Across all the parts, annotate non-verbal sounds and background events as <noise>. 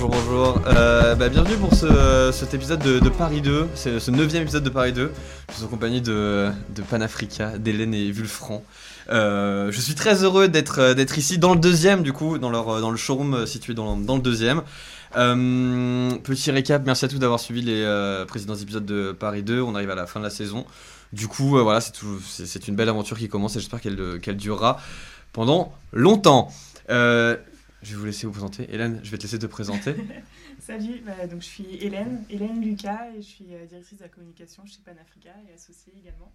bonjour, bonjour. Euh, bah, bienvenue pour ce, cet épisode de, Paris 2, c'est ce neuvième épisode de Paris 2. Je suis en compagnie de, de Panafrica, d'Hélène et Vulfran. Euh, je suis très heureux d'être d'être ici dans le deuxième, du coup, dans, leur, le showroom situé dans, le deuxième. Euh, petit récap, merci à tous d'avoir suivi les euh, précédents épisodes de Paris 2. On arrive à la fin de la saison. Du coup, euh, voilà, c'est une belle aventure qui commence et j'espère qu'elle durera pendant longtemps. Euh, je vais vous laisser vous présenter. Hélène, je vais te laisser te présenter. <laughs> Salut, bah, donc je suis Hélène, Hélène Lucas et je suis euh, directrice de la communication chez Panafrica et associée également.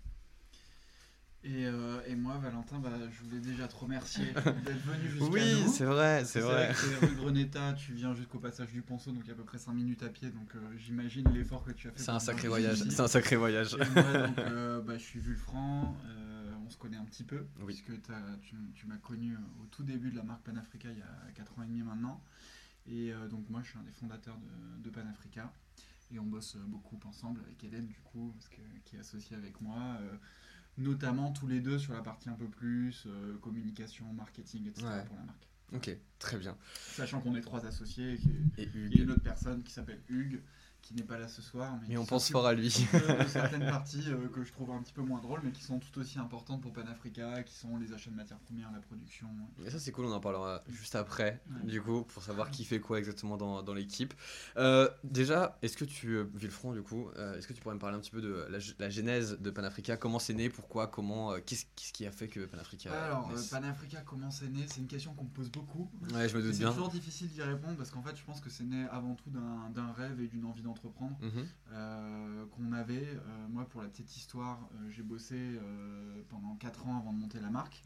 Et, euh, et moi, Valentin, bah, je voulais déjà te remercier <laughs> d'être venu jusqu'à oui, nous. c'est vrai, c'est vrai. c'est rue Greneta, tu viens jusqu'au passage du Ponceau, donc il y a à peu près 5 minutes à pied, donc euh, j'imagine l'effort que tu as fait. C'est un sacré voyage. C'est un sacré voyage. Et moi, donc, euh, bah, je suis Vulfran, euh, on se connaît un petit peu, Oui. puisque tu, tu m'as connu au tout début de la marque Panafrica il y a 4 ans et demi maintenant. Et euh, donc moi, je suis un des fondateurs de, de Panafrica. Et on bosse euh, beaucoup ensemble avec Hélène, du coup, parce que, qui est associée avec moi. euh, notamment tous les deux sur la partie un peu plus euh, communication, marketing, etc. Ouais. pour la marque. Ok, très bien. Sachant qu'on est trois associés et Et y a Hugues. une autre personne qui s'appelle Hugues, qui n'est pas là ce soir. Mais, on pense fort à lui. de <laughs> certaines parties euh, que je trouve un petit peu moins drôles, mais qui sont tout aussi importantes pour Panafrica, qui sont les achats de matières premières, la production. Et ça c'est cool, on en parlera juste après, Ouais. du coup, pour savoir qui fait quoi exactement dans, dans l'équipe. Euh, déjà, est-ce que tu, euh, Villefranc, du coup, euh, est-ce que tu pourrais me parler un petit peu de la, genèse de Panafrica? Comment c'est né? Pourquoi? Comment Qu'est-ce qui a fait que Panafrica Alors, Panafrica, comment c'est né? C'est une question qu'on me pose beaucoup. Ouais, je me doute C'est bien. toujours difficile d'y répondre parce qu'en fait, je pense que c'est né avant tout d'un rêve et d'une envie d'entreprendre. Mhm. euh, qu'on avait. Euh, moi, pour la petite histoire, euh, j'ai bossé pendant 4 ans avant de monter la marque.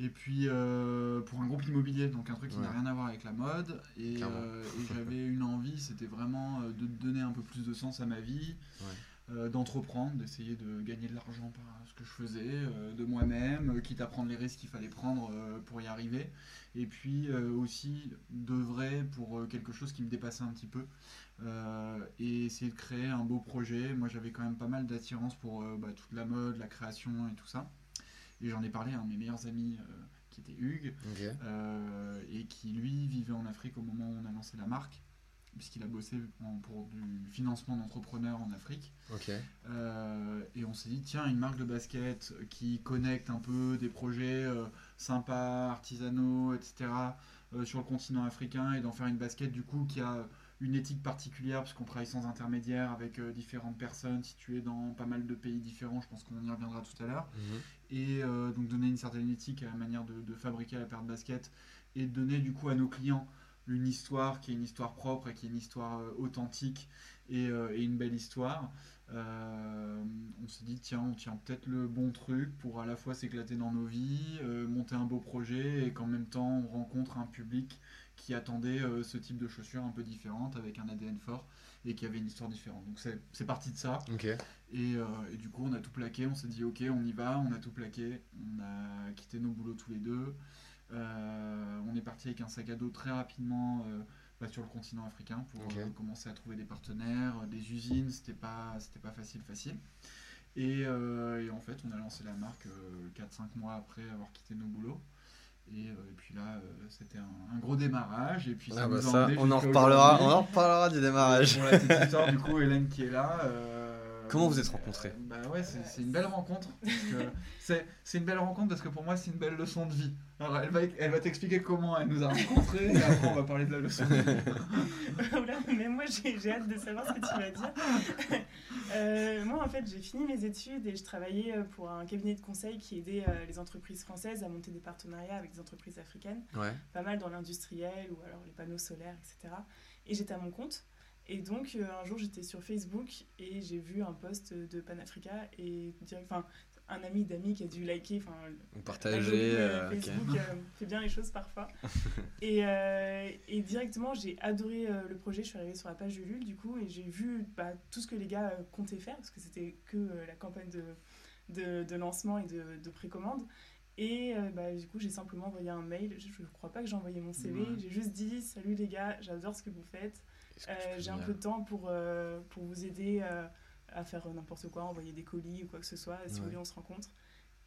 Et puis euh, pour un groupe immobilier, donc un truc qui n'a rien à voir avec la mode. Et, euh, <laughs> j'avais une envie, c'était vraiment de donner un peu plus de sens à ma vie, euh, d'entreprendre, d'essayer de gagner de l'argent par ce que je faisais, de moi-même, quitte à prendre les risques qu'il fallait prendre pour y arriver. Et puis aussi d'œuvrer pour quelque chose qui me dépassait un petit peu euh, et essayer de créer un beau projet. Moi, j'avais quand même pas mal d'attirance pour euh, bah, toute la mode, la création et tout ça. Et j'en ai parlé à un de mes meilleurs amis euh, qui était Hugues et qui lui vivait en Afrique au moment où on a lancé la marque, puisqu'il a bossé en- pour du financement d'entrepreneurs en Afrique. Et on s'est dit, tiens, une marque de basket qui connecte un peu des projets sympas, artisanaux, etc., sur le continent africain, et d'en faire une basket du coup qui a une éthique particulière, puisqu'on travaille sans intermédiaire avec euh, différentes personnes situées dans pas mal de pays différents, je pense qu'on y reviendra tout à l'heure Mhm. et euh, donc donner une certaine éthique à la manière de, de fabriquer la paire de basket et de donner du coup à nos clients une histoire qui est une histoire propre et qui est une histoire euh, authentique et, et une belle histoire. On s'est dit tiens on tient peut-être le bon truc pour à la fois s'éclater dans nos vies, monter un beau projet et qu'en même temps on rencontre un public qui attendait euh, ce type de chaussures un peu différentes avec un ADN fort et qui avait une histoire différente. Donc c'est parti de ça. Et, euh, et du coup, on a tout plaqué, on s'est dit ok, on y va, on a tout plaqué, on a quitté nos boulots tous les deux. Euh, on est parti avec un sac à dos très rapidement bah, sur le continent africain pour commencer à trouver des partenaires, des usines, c'était pas, pas facile, facile. Et, et en fait, on a lancé la marque 4-5 mois après avoir quitté nos boulots. Et, euh, et puis là, euh, c'était un, un gros démarrage. Et puis ça Ah bah ça, emmené on en reparlera, on en reparlera du démarrage. Pour la petite histoire, du coup, Hélène qui est là. euh, Comment vous êtes rencontrés? euh, Bah ouais, c'est c'est une belle rencontre. C'est c'est une belle rencontre parce que pour moi, c'est une belle leçon de vie. Alors, elle va, elle va t'expliquer comment elle nous a rencontrés et après, on va parler de la leçon de vie. <laughs> Mais moi j'ai j'ai hâte de savoir ce que tu vas dire. Euh, moi en fait j'ai fini mes études et je travaillais euh, pour un cabinet de conseil qui aidait euh, les entreprises françaises à monter des partenariats avec des entreprises africaines, Ouais. pas mal dans l'industriel ou alors les panneaux solaires, etc. Et j'étais à mon compte. Et donc un jour j'étais sur Facebook et j'ai vu un post de Panafrica et enfin un ami d'amis qui a dû liker. Enfin, partageait. euh, euh, ok. Facebook euh, <laughs> fait bien les choses parfois. <laughs> et, euh, et directement, j'ai adoré le projet. Je suis arrivée sur la page de Lul, du coup, et j'ai vu bah, tout ce que les gars comptaient faire, parce que c'était que la campagne de, de, de lancement et de, de précommande. Et bah, du coup, j'ai simplement envoyé un mail. Je ne crois pas que j'ai envoyé mon CV. J'ai juste dit Salut les gars, j'adore ce que vous faites. J'ai un peu de temps pour, pour vous aider à faire n'importe quoi, envoyer des colis ou quoi que ce soit. Si Ouais. vous voulez, on se rencontre.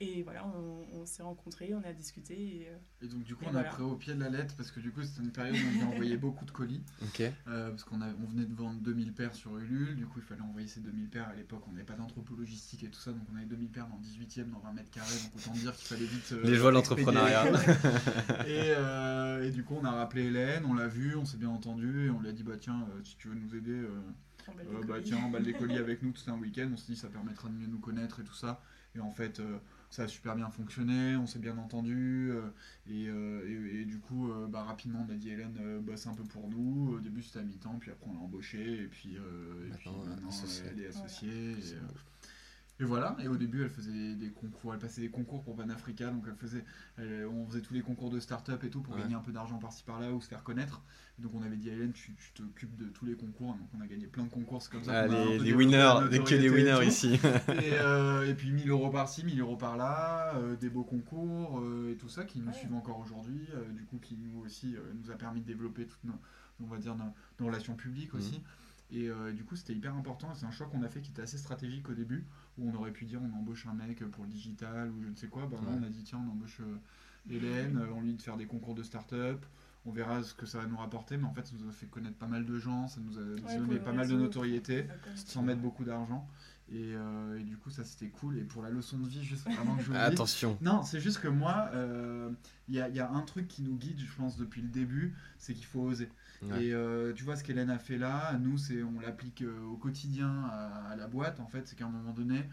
Et voilà, on, on s'est rencontrés, on a discuté. Et, euh, Et donc du coup on voilà. a pris au pied de la lettre parce que du coup c'était une période où on devait envoyer <laughs> beaucoup de colis Ok. euh, parce qu'on a- on venait de vendre 2000 paires sur Ulule, du coup il fallait envoyer ces 2000 paires à l'époque, on n'avait pas d'entrepôt logistique et tout ça donc on avait 2000 paires dans le 18ème dans 20 mètres carrés donc autant dire qu'il fallait vite... euh, Les joies de l'entrepreneuriat. <laughs> <laughs> et, euh, et du coup on a rappelé Hélène, on l'a vu, on s'est bien entendu et on lui a dit bah tiens euh, si tu veux nous aider... euh, bah colis. tiens, emballe des colis <laughs> avec nous tout un week-end, on s'est dit ça permettra de mieux nous connaître et tout ça. Et en fait, euh, ça a super bien fonctionné, on s'est bien entendu. euh, et, euh, et- et du coup, euh, bah, rapidement, on a dit Hélène euh, bosse un peu pour nous. Au début, c'était à mi-temps, puis après, on l'a embauchée. Et puis, euh, et puis Maintenant, elle est associée. Et, euh. Et voilà, et au début elle faisait des, concours, elle passait des concours pour Panafrica, donc elle faisait, elle- on faisait tous les concours de start-up et tout pour Ouais. gagner un peu d'argent par-ci par-là ou se faire connaître. Donc on avait dit à Hélène, tu tu t'occupes de tous les concours, donc on a gagné plein de concours, c'est comme ça. Ah, qu'on a un les, winners, des- que des et winners tout. ici. Et, euh, et puis 1000 euros par-ci, 1000 euros par-là, euh, des beaux concours euh, et tout ça qui nous Ouais. suivent encore aujourd'hui, euh, du coup qui nous aussi euh, nous a permis de développer toutes nos, on va dire, nos, nos relations publiques Mhm. aussi. Et euh, du coup c'était hyper important, c'est un choix qu'on a fait qui était assez stratégique au début, où on aurait pu dire on embauche un mec pour le digital ou je ne sais quoi, là Ouais. on a dit tiens on embauche euh, Hélène, euh, on lui dit de faire des concours de start-up. On verra ce que ça va nous rapporter, mais en fait, ça nous a fait connaître pas mal de gens, ça nous a Ouais, donné pas mal de notoriété sans mettre beaucoup d'argent. Et, euh, et du coup, ça c'était cool. Et pour la leçon de vie, juste avant que je <laughs> vous Attention. Non, c'est juste que moi, euh, il y, a, y a un truc qui nous guide, je pense, depuis le début, c'est qu'il faut oser. Ouais. Et euh, tu vois ce qu'Hélène a fait là, nous, c'est on l'applique euh, au quotidien à, à la boîte. En fait, c'est qu'à un moment donné,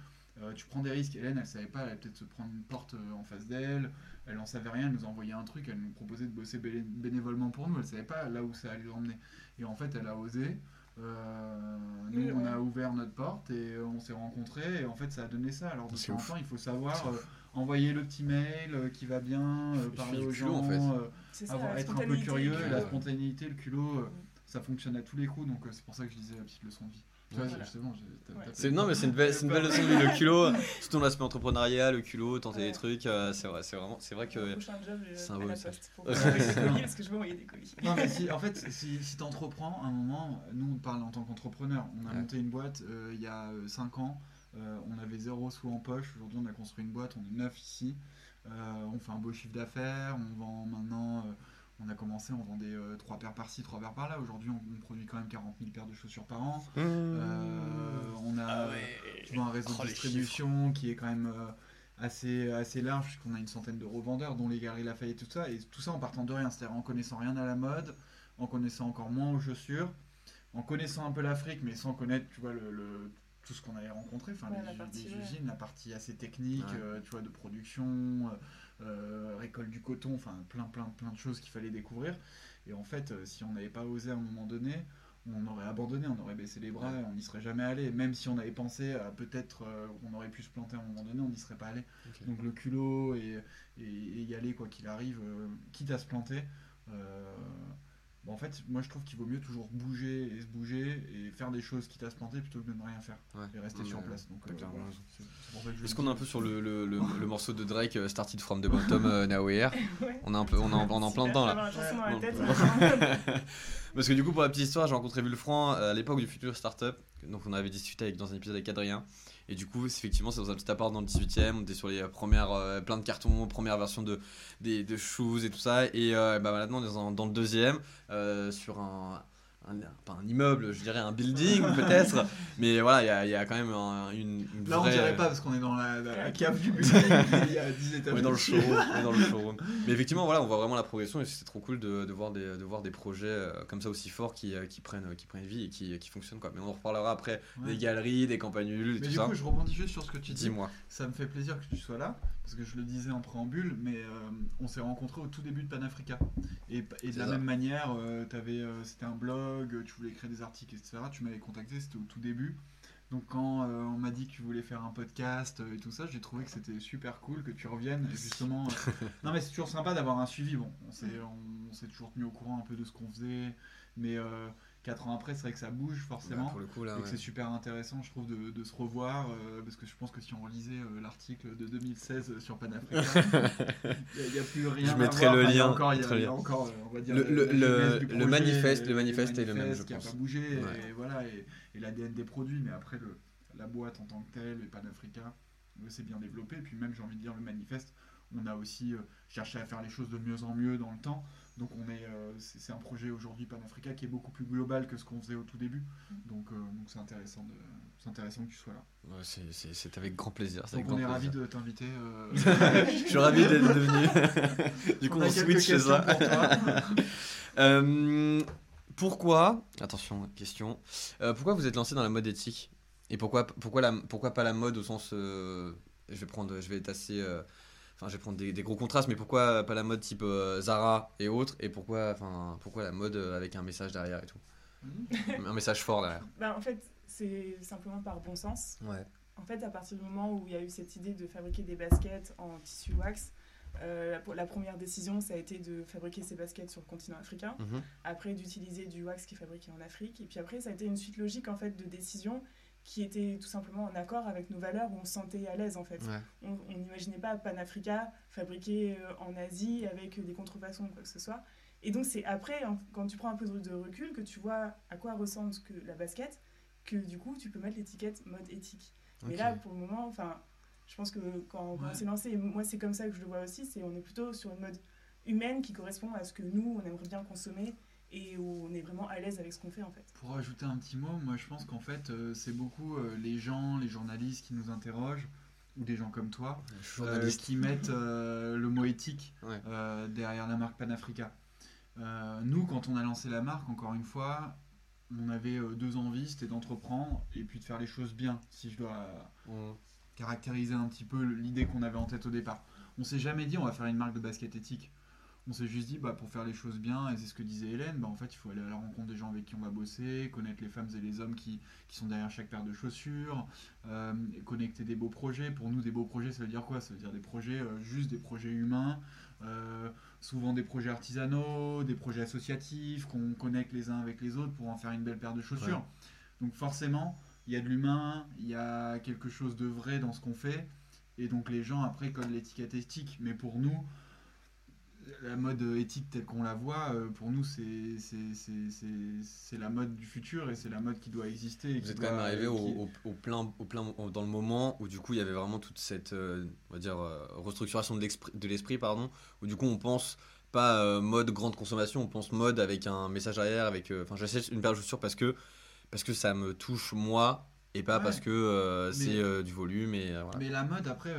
euh, tu prends des risques. Hélène, elle savait pas, elle allait peut-être se prendre une porte euh, en face d'elle. Elle n'en savait rien, elle nous a envoyé un truc, elle nous proposait de bosser bé- bénévolement pour nous. Elle savait pas là où ça allait l'emmener. Et en fait, elle a osé. Euh, nous, Oui, on ouais. a ouvert notre porte et on s'est rencontrés. Et en fait, ça a donné ça. Alors, de temps en temps, il faut savoir euh, envoyer le petit mail euh, qui va bien, euh, parler aux culot, gens, en fait. euh, ça, être un peu curieux, la spontanéité, le culot, euh, Mm. ça fonctionne à tous les coups. Donc, euh, c'est pour ça que je disais la petite leçon de vie. Voilà. justement, Ouais. non, mais c'est une belle, c'est une belle leçon de vie, le culot. <laughs> Surtout dans l'aspect entrepreneuriat, le culot, tenter Ouais. des trucs. euh, c'est vrai, c'est vraiment, c'est vrai que. prochain job, c'est un beau message. poste. Pour envoyer des colis, parce que je veux envoyer des colis. Non, mais si, en fait, si, si tu entreprends, à un moment, nous on parle en tant qu'entrepreneur. On a Ouais. monté une boîte euh, il y a 5 ans, euh, on avait zéro sous en poche. Aujourd'hui, on a construit une boîte, on est neuf ici. Euh, on fait un beau chiffre d'affaires. On vend maintenant, euh, on a commencé, on vendait 3 paires par-ci, 3 paires par-là. Aujourd'hui, on, on produit quand même 40 000 paires de chaussures par an. Euh, on a Ah tu vois, un réseau Oh, de les distribution qui est quand même euh, assez, assez large, puisqu'on a une centaine de revendeurs, dont les Galeries Lafayette et tout ça, et tout ça en partant de rien, c'est-à-dire en connaissant rien à la mode, en connaissant encore moins aux chaussures, en connaissant un peu l'Afrique, mais sans connaître, tu vois, le, le- tout ce qu'on avait rencontré, enfin, Ouais, les, la u- partie, les ouais. usines, la partie assez technique, Ouais. euh, tu vois, de production, euh, euh, récolte du coton, enfin, plein, plein, plein de choses qu'il fallait découvrir. Et en fait, euh, si on n'avait pas osé à un moment donné, on aurait abandonné, on aurait baissé les bras, on n'y serait jamais allé. Même si on avait pensé à peut-être euh, qu'on aurait pu se planter à un moment donné, on n'y serait pas allé. Donc le culot et, et- et y aller quoi qu'il arrive, euh, quitte à se planter. euh, bon, en fait, moi je trouve qu'il vaut mieux toujours bouger et se bouger et faire des choses quitte à se planter plutôt que de ne rien faire Ouais. et rester sur place. Donc euh, voilà, Est-ce qu'on est un peu sur le, le, le, <laughs> le morceau de Drake, euh, Started from the Bottom, uh, Now We're Here <laughs> Ouais. On est un peu, on est en, on est en plein dedans là. <laughs> Parce que du coup, pour la petite histoire, j'ai rencontré euh, à l'époque du futur startup. Donc, on avait discuté avec, dans un épisode avec Adrien. Et du coup, effectivement, c'est dans un petit appart dans le 18 e On était sur les premières, euh, plein de cartons, première version de, de shoes et tout ça. Et euh, bah, maintenant, on est dans, dans le deuxième, euh, sur un, un, pas un immeuble, je dirais un building <laughs> peut-être. Mais voilà, il y a, il y a quand même un- une, une Là, on dirait pas parce qu'on est dans la, cave du building, il y a 10 étages. <laughs> on est dans le showroom, on est dans le showroom. <laughs> Mais effectivement, voilà, on voit vraiment la progression et c'est trop cool de, de voir des, de voir des projets euh, comme ça aussi forts qui, euh, qui, prennent, qui prennent vie et qui, qui fonctionnent. Quoi. Mais on en reparlera après Ouais. des galeries, des et Mais tout du ça. coup, je rebondis juste sur ce que tu dis. Dis-moi. Ça me fait plaisir que tu sois là, parce que je le disais en préambule, mais euh, on s'est rencontrés au tout début de Panafrica. Et, et de la ça. même manière, euh, euh, c'était un blog, tu voulais créer des articles, etc. Tu m'avais contacté, c'était au tout début. Donc quand on m'a dit que tu voulais faire un podcast et tout ça, j'ai trouvé que c'était super cool que tu reviennes. Et justement, <laughs> non mais c'est toujours sympa d'avoir un suivi. Bon, on s'est on, s'est toujours tenu au courant un peu de ce qu'on faisait, mais euh, quatre ans après, c'est vrai que ça bouge forcément. Bah, pour le coup, là, et que c'est super intéressant, je trouve, de, de se revoir, euh, parce que je pense que si on relisait euh, l'article de 2016 sur Panafrica, <laughs> il n'y a, plus rien Je à mettrai voir. le Enfin, lien, encore, il y a- mettrai le il y a lien. encore, euh, on va dire, Le- le- manifeste- le manifeste est le même, manifeste je qui n'a pas bougé, Ouais. et voilà, et, et l'ADN des produits, mais après, le, la boîte en tant que telle, et Panafrica, euh, c'est bien développé, et puis même, j'ai envie de dire, le manifeste, on a aussi euh, cherché à faire les choses de mieux en mieux dans le temps. Donc on est, euh, c'est c'est un projet aujourd'hui Panafrica qui est beaucoup plus global que ce qu'on faisait au tout début. Donc euh, donc c'est intéressant de, c'est intéressant que tu sois là. Ouais, c'est- avec grand plaisir. Donc avec on est ravi de t'inviter. euh, <laughs> <laughs> Je suis ravi d'être devenu. <laughs> du coup, On on, switch questions ça. Euh, pourquoi Attention, question. Euh, pourquoi vous êtes lancé dans la mode éthique? Et pourquoi, pourquoi, la, pourquoi pas la mode au sens. euh, je vais prendre, je vais être assez. Enfin, je vais prendre des, des gros contrastes, mais pourquoi pas la mode type euh, Zara et autres Et pourquoi, enfin, pourquoi la mode euh, avec un message derrière et tout Un message fort derrière. <laughs> Bah, en fait, c'est simplement par bon sens. Ouais. En fait, à partir du moment où il y a eu cette idée de fabriquer des baskets en tissu wax, euh, la première décision, ça a été de fabriquer ces baskets sur le continent africain. Mhm. Après, d'utiliser du wax qui est fabriqué en Afrique. Et puis après, ça a été une suite logique en fait de décisions qui étaient tout simplement en accord avec nos valeurs, où on se sentait à l'aise en fait. Ouais. On n'imaginait pas Panafrica fabriqué euh, en Asie avec des contrefaçons ou quoi que ce soit. Et donc c'est après, hein, quand tu prends un peu de recul, que tu vois à quoi ressemble que la basket, que du coup tu peux mettre l'étiquette mode éthique. Mais Ok. là, pour le moment, enfin, je pense que quand, quand Ouais. on s'est lancé, et moi c'est comme ça que je le vois aussi, c'est on est plutôt sur une mode humaine qui correspond à ce que nous on aimerait bien consommer et où on est vraiment à l'aise avec ce qu'on fait en fait. Pour ajouter un petit mot, moi je pense qu'en fait euh, c'est beaucoup euh, les gens, les journalistes qui nous interrogent ou des gens comme toi euh, qui mettent euh, le mot éthique Ouais. euh, derrière la marque Panafrica. Euh, nous, quand on a lancé la marque, encore une fois, on avait euh, deux envies, c'était d'entreprendre et puis de faire les choses bien, si je dois caractériser un petit peu l'idée qu'on avait en tête au départ. On s'est jamais dit on va faire une marque de basket éthique. On s'est juste dit bah, pour faire les choses bien, et c'est ce que disait Hélène, bah, en fait il faut aller à la rencontre des gens avec qui on va bosser, connaître les femmes et les hommes qui, qui sont derrière chaque paire de chaussures, euh, et connecter des beaux projets. Pour nous des beaux projets ça veut dire quoi? Ça veut dire des projets, euh, juste des projets humains, euh, souvent des projets artisanaux, des projets associatifs, qu'on connecte les uns avec les autres pour en faire une belle paire de chaussures. Donc forcément, il y a de l'humain, il y a quelque chose de vrai dans ce qu'on fait, et donc les gens après collent l'étiquette éthique. Mais pour nous, la mode éthique telle qu'on la voit, euh, pour nous c'est la mode du futur et c'est la mode qui doit exister. et Vous êtes quand même arrivé qui- au, plein, au plein, dans le moment où du coup il y avait vraiment toute cette, euh, on va dire, euh, restructuration de l'esprit, pardon, où du coup on pense pas euh, mode grande consommation, on pense mode avec un message derrière, avec, euh, enfin j'achète une paire de chaussures parce que parce que ça me touche moi et pas Ouais. parce que euh, c'est euh, du volume et euh, voilà. Mais la mode, après,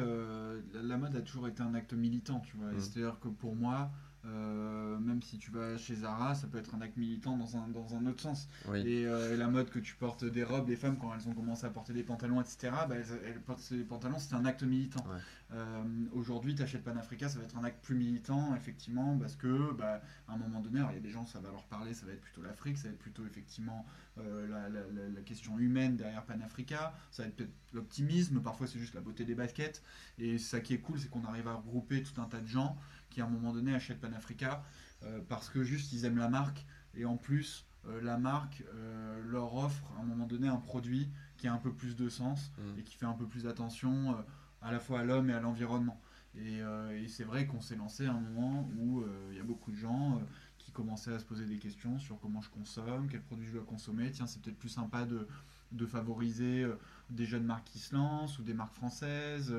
la, mode a toujours été un acte militant, tu vois. Mhm. C'est-à-dire que pour moi, euh, même si tu vas chez Zara, ça peut être un acte militant dans un, dans un autre sens. Oui. Et euh, la mode que tu portes des robes, les femmes, quand elles ont commencé à porter des pantalons, etc., bah, elles, elles portent ces pantalons, c'est un acte militant. Ouais. Euh, Aujourd'hui, tu achètes Panafrica, ça va être un acte plus militant, effectivement, parce que, bah, à un moment donné, il y a des gens, ça va leur parler, ça va être plutôt l'Afrique, ça va être plutôt, effectivement, euh, la- la question humaine derrière Panafrica, ça va être peut-être l'optimisme, parfois c'est juste la beauté des baskets. Et ça qui est cool, c'est qu'on arrive à regrouper tout un tas de gens qui, à un moment donné, achètent Panafrica euh, parce que juste ils aiment la marque et en plus, euh, la marque euh, leur offre à un moment donné un produit qui a un peu plus de sens Mm. et qui fait un peu plus attention à la fois à l'homme et à l'environnement. Et, et c'est vrai qu'on s'est lancé à un moment où il y a beaucoup de gens qui commençaient à se poser des questions sur comment je consomme, quels produits je dois consommer. Tiens, c'est peut-être plus sympa de, de favoriser des jeunes marques qui se lancent ou des marques françaises,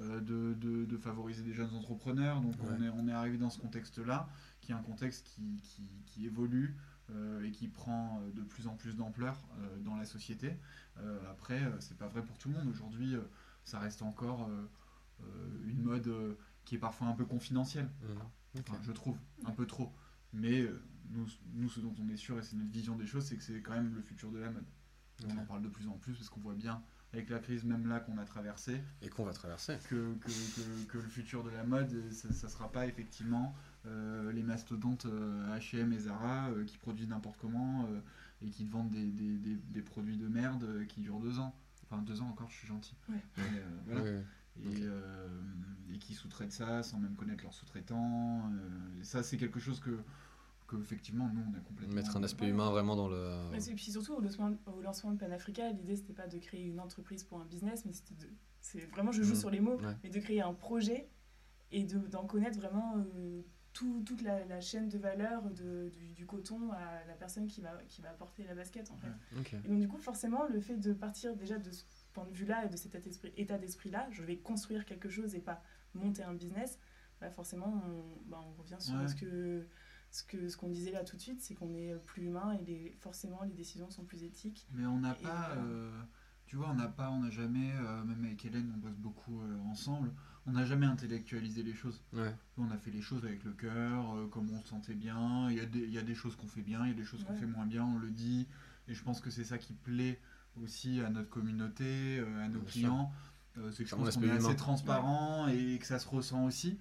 euh, de, de- de favoriser des jeunes entrepreneurs. Donc on est, on est arrivé dans ce contexte-là, qui est un contexte qui, qui- qui évolue euh, et qui prend euh, de plus en plus d'ampleur euh, dans la société. Après, c'est pas vrai pour tout le monde. Aujourd'hui, ça reste encore une mode qui est parfois un peu confidentielle. Enfin, je trouve, un peu trop. Mais nous, nous, ce dont on est sûr, et c'est notre vision des choses, c'est que c'est quand même le futur de la mode. On en parle de plus en plus parce qu'on voit bien, avec la crise même là qu'on a traversée, Et qu'on va traverser. que, que, que- que le futur de la mode, euh, ça ne sera pas effectivement euh, les mastodontes euh, H&M et Zara euh, qui produisent n'importe comment euh, et qui te vendent des, des- des- des produits de merde euh, qui durent deux ans. Enfin, deux ans encore, je suis gentil. Ouais. Mais, euh, voilà. Ouais, ouais. Et, euh, et qui sous-traitent ça sans même connaître leurs sous-traitants. euh, ça, c'est quelque chose que, que, effectivement, nous, on a complètement. Mettre un aspect humain vraiment dans le. Et puis surtout, au lancement, au lancement de Panafrica, l'idée c'était pas de créer une entreprise pour un business, mais c'était de. C'est vraiment, je joue Mhm. sur les mots, Ouais. mais de créer un projet et de- d'en connaître vraiment euh, tout- toute la, la chaîne de valeur de, du, du coton à la personne qui va, qui va porter la basket en fait. Ouais. Et donc du coup, forcément, le fait de partir déjà de ce point de vue-là et de cet état d'esprit- état d'esprit-là, je vais construire quelque chose et pas monter un business, bah forcément, on, bah, on revient sur Ouais. ce que ce que ce qu'on disait là tout de suite, c'est qu'on est plus humain et les, forcément les décisions sont plus éthiques. Mais on n'a pas. voilà. euh, tu vois, on n'a pas, on n'a jamais, euh, même avec Hélène, on bosse beaucoup euh, ensemble, on n'a jamais intellectualisé les choses. Ouais. On a fait les choses avec le cœur, euh, comme on se sentait bien. Il y, a des, il y a des choses qu'on fait bien, il y a des choses qu'on fait moins bien, on le dit. Et je pense que c'est ça qui plaît aussi à notre communauté, euh, à nos Bien clients. Euh, c'est que je pense qu'on est assez transparent et que ça se ressent aussi.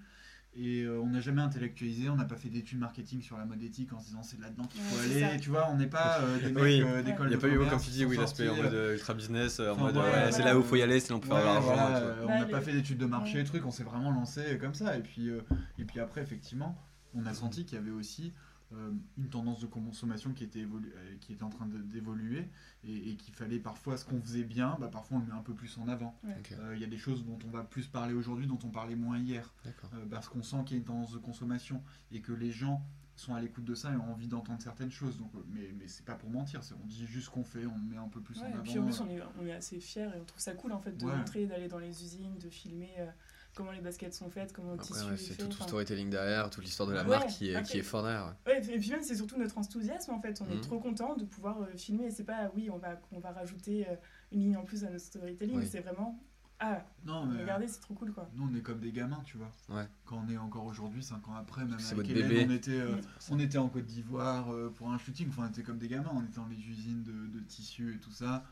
Et euh, on n'a jamais intellectualisé, on n'a pas fait d'études marketing sur la mode éthique en se disant c'est là-dedans qu'il faut Ouais, aller. Tu vois, on n'est pas euh, des mecs Oui. euh, d'école Il n'y a de pas eu, comme tu dis, oui, l'aspect en mode euh, ultra business, en Enfin, mode ouais, ouais, voilà. c'est là où il faut y aller, c'est là où on peut faire de Ouais, l'argent. voilà, tout. euh, on Bah, n'a pas fait d'études de marché trucs, on s'est vraiment lancé comme ça. Et puis, euh, et puis après, effectivement, on a senti qu'il y avait aussi euh, une tendance de consommation qui était, évolu- euh, qui était en train d'évoluer et, et qu'il fallait parfois ce qu'on faisait bien, bah, parfois on le met un peu plus en avant. Euh, Il y a des choses dont on va plus parler aujourd'hui, dont on parlait moins hier, euh, parce qu'on sent qu'il y a une tendance de consommation et que les gens sont à l'écoute de ça et ont envie d'entendre certaines choses. Donc, euh, mais mais c'est pas pour mentir, on dit juste ce qu'on fait, on le met un peu plus Ouais, en et avant. puis en plus, on est, on est assez fiers et on trouve ça cool en fait de Ouais. montrer, d'aller dans les usines, de filmer euh, comment les baskets sont faites, comment le Après, tissu ouais, est c'est tout le enfin, storytelling derrière, toute l'histoire de la Ouais, marque qui est, qui est fort derrière. ouais. Ouais, et puis même c'est surtout notre enthousiasme en fait. On Mhm. est trop content de pouvoir euh, filmer. Et c'est pas oui, on va on va rajouter euh, une ligne en plus à notre storytelling. Oui. C'est vraiment ah Non, mais, regardez, c'est trop cool quoi. Nous, on est comme des gamins, tu vois. Ouais. Quand on est encore aujourd'hui, 5 ans après, même avec Hélène, bébé. on était, euh, on était en Côte d'Ivoire euh, pour un shooting. Enfin, on était comme des gamins, on était dans les usines de, de tissus et tout ça.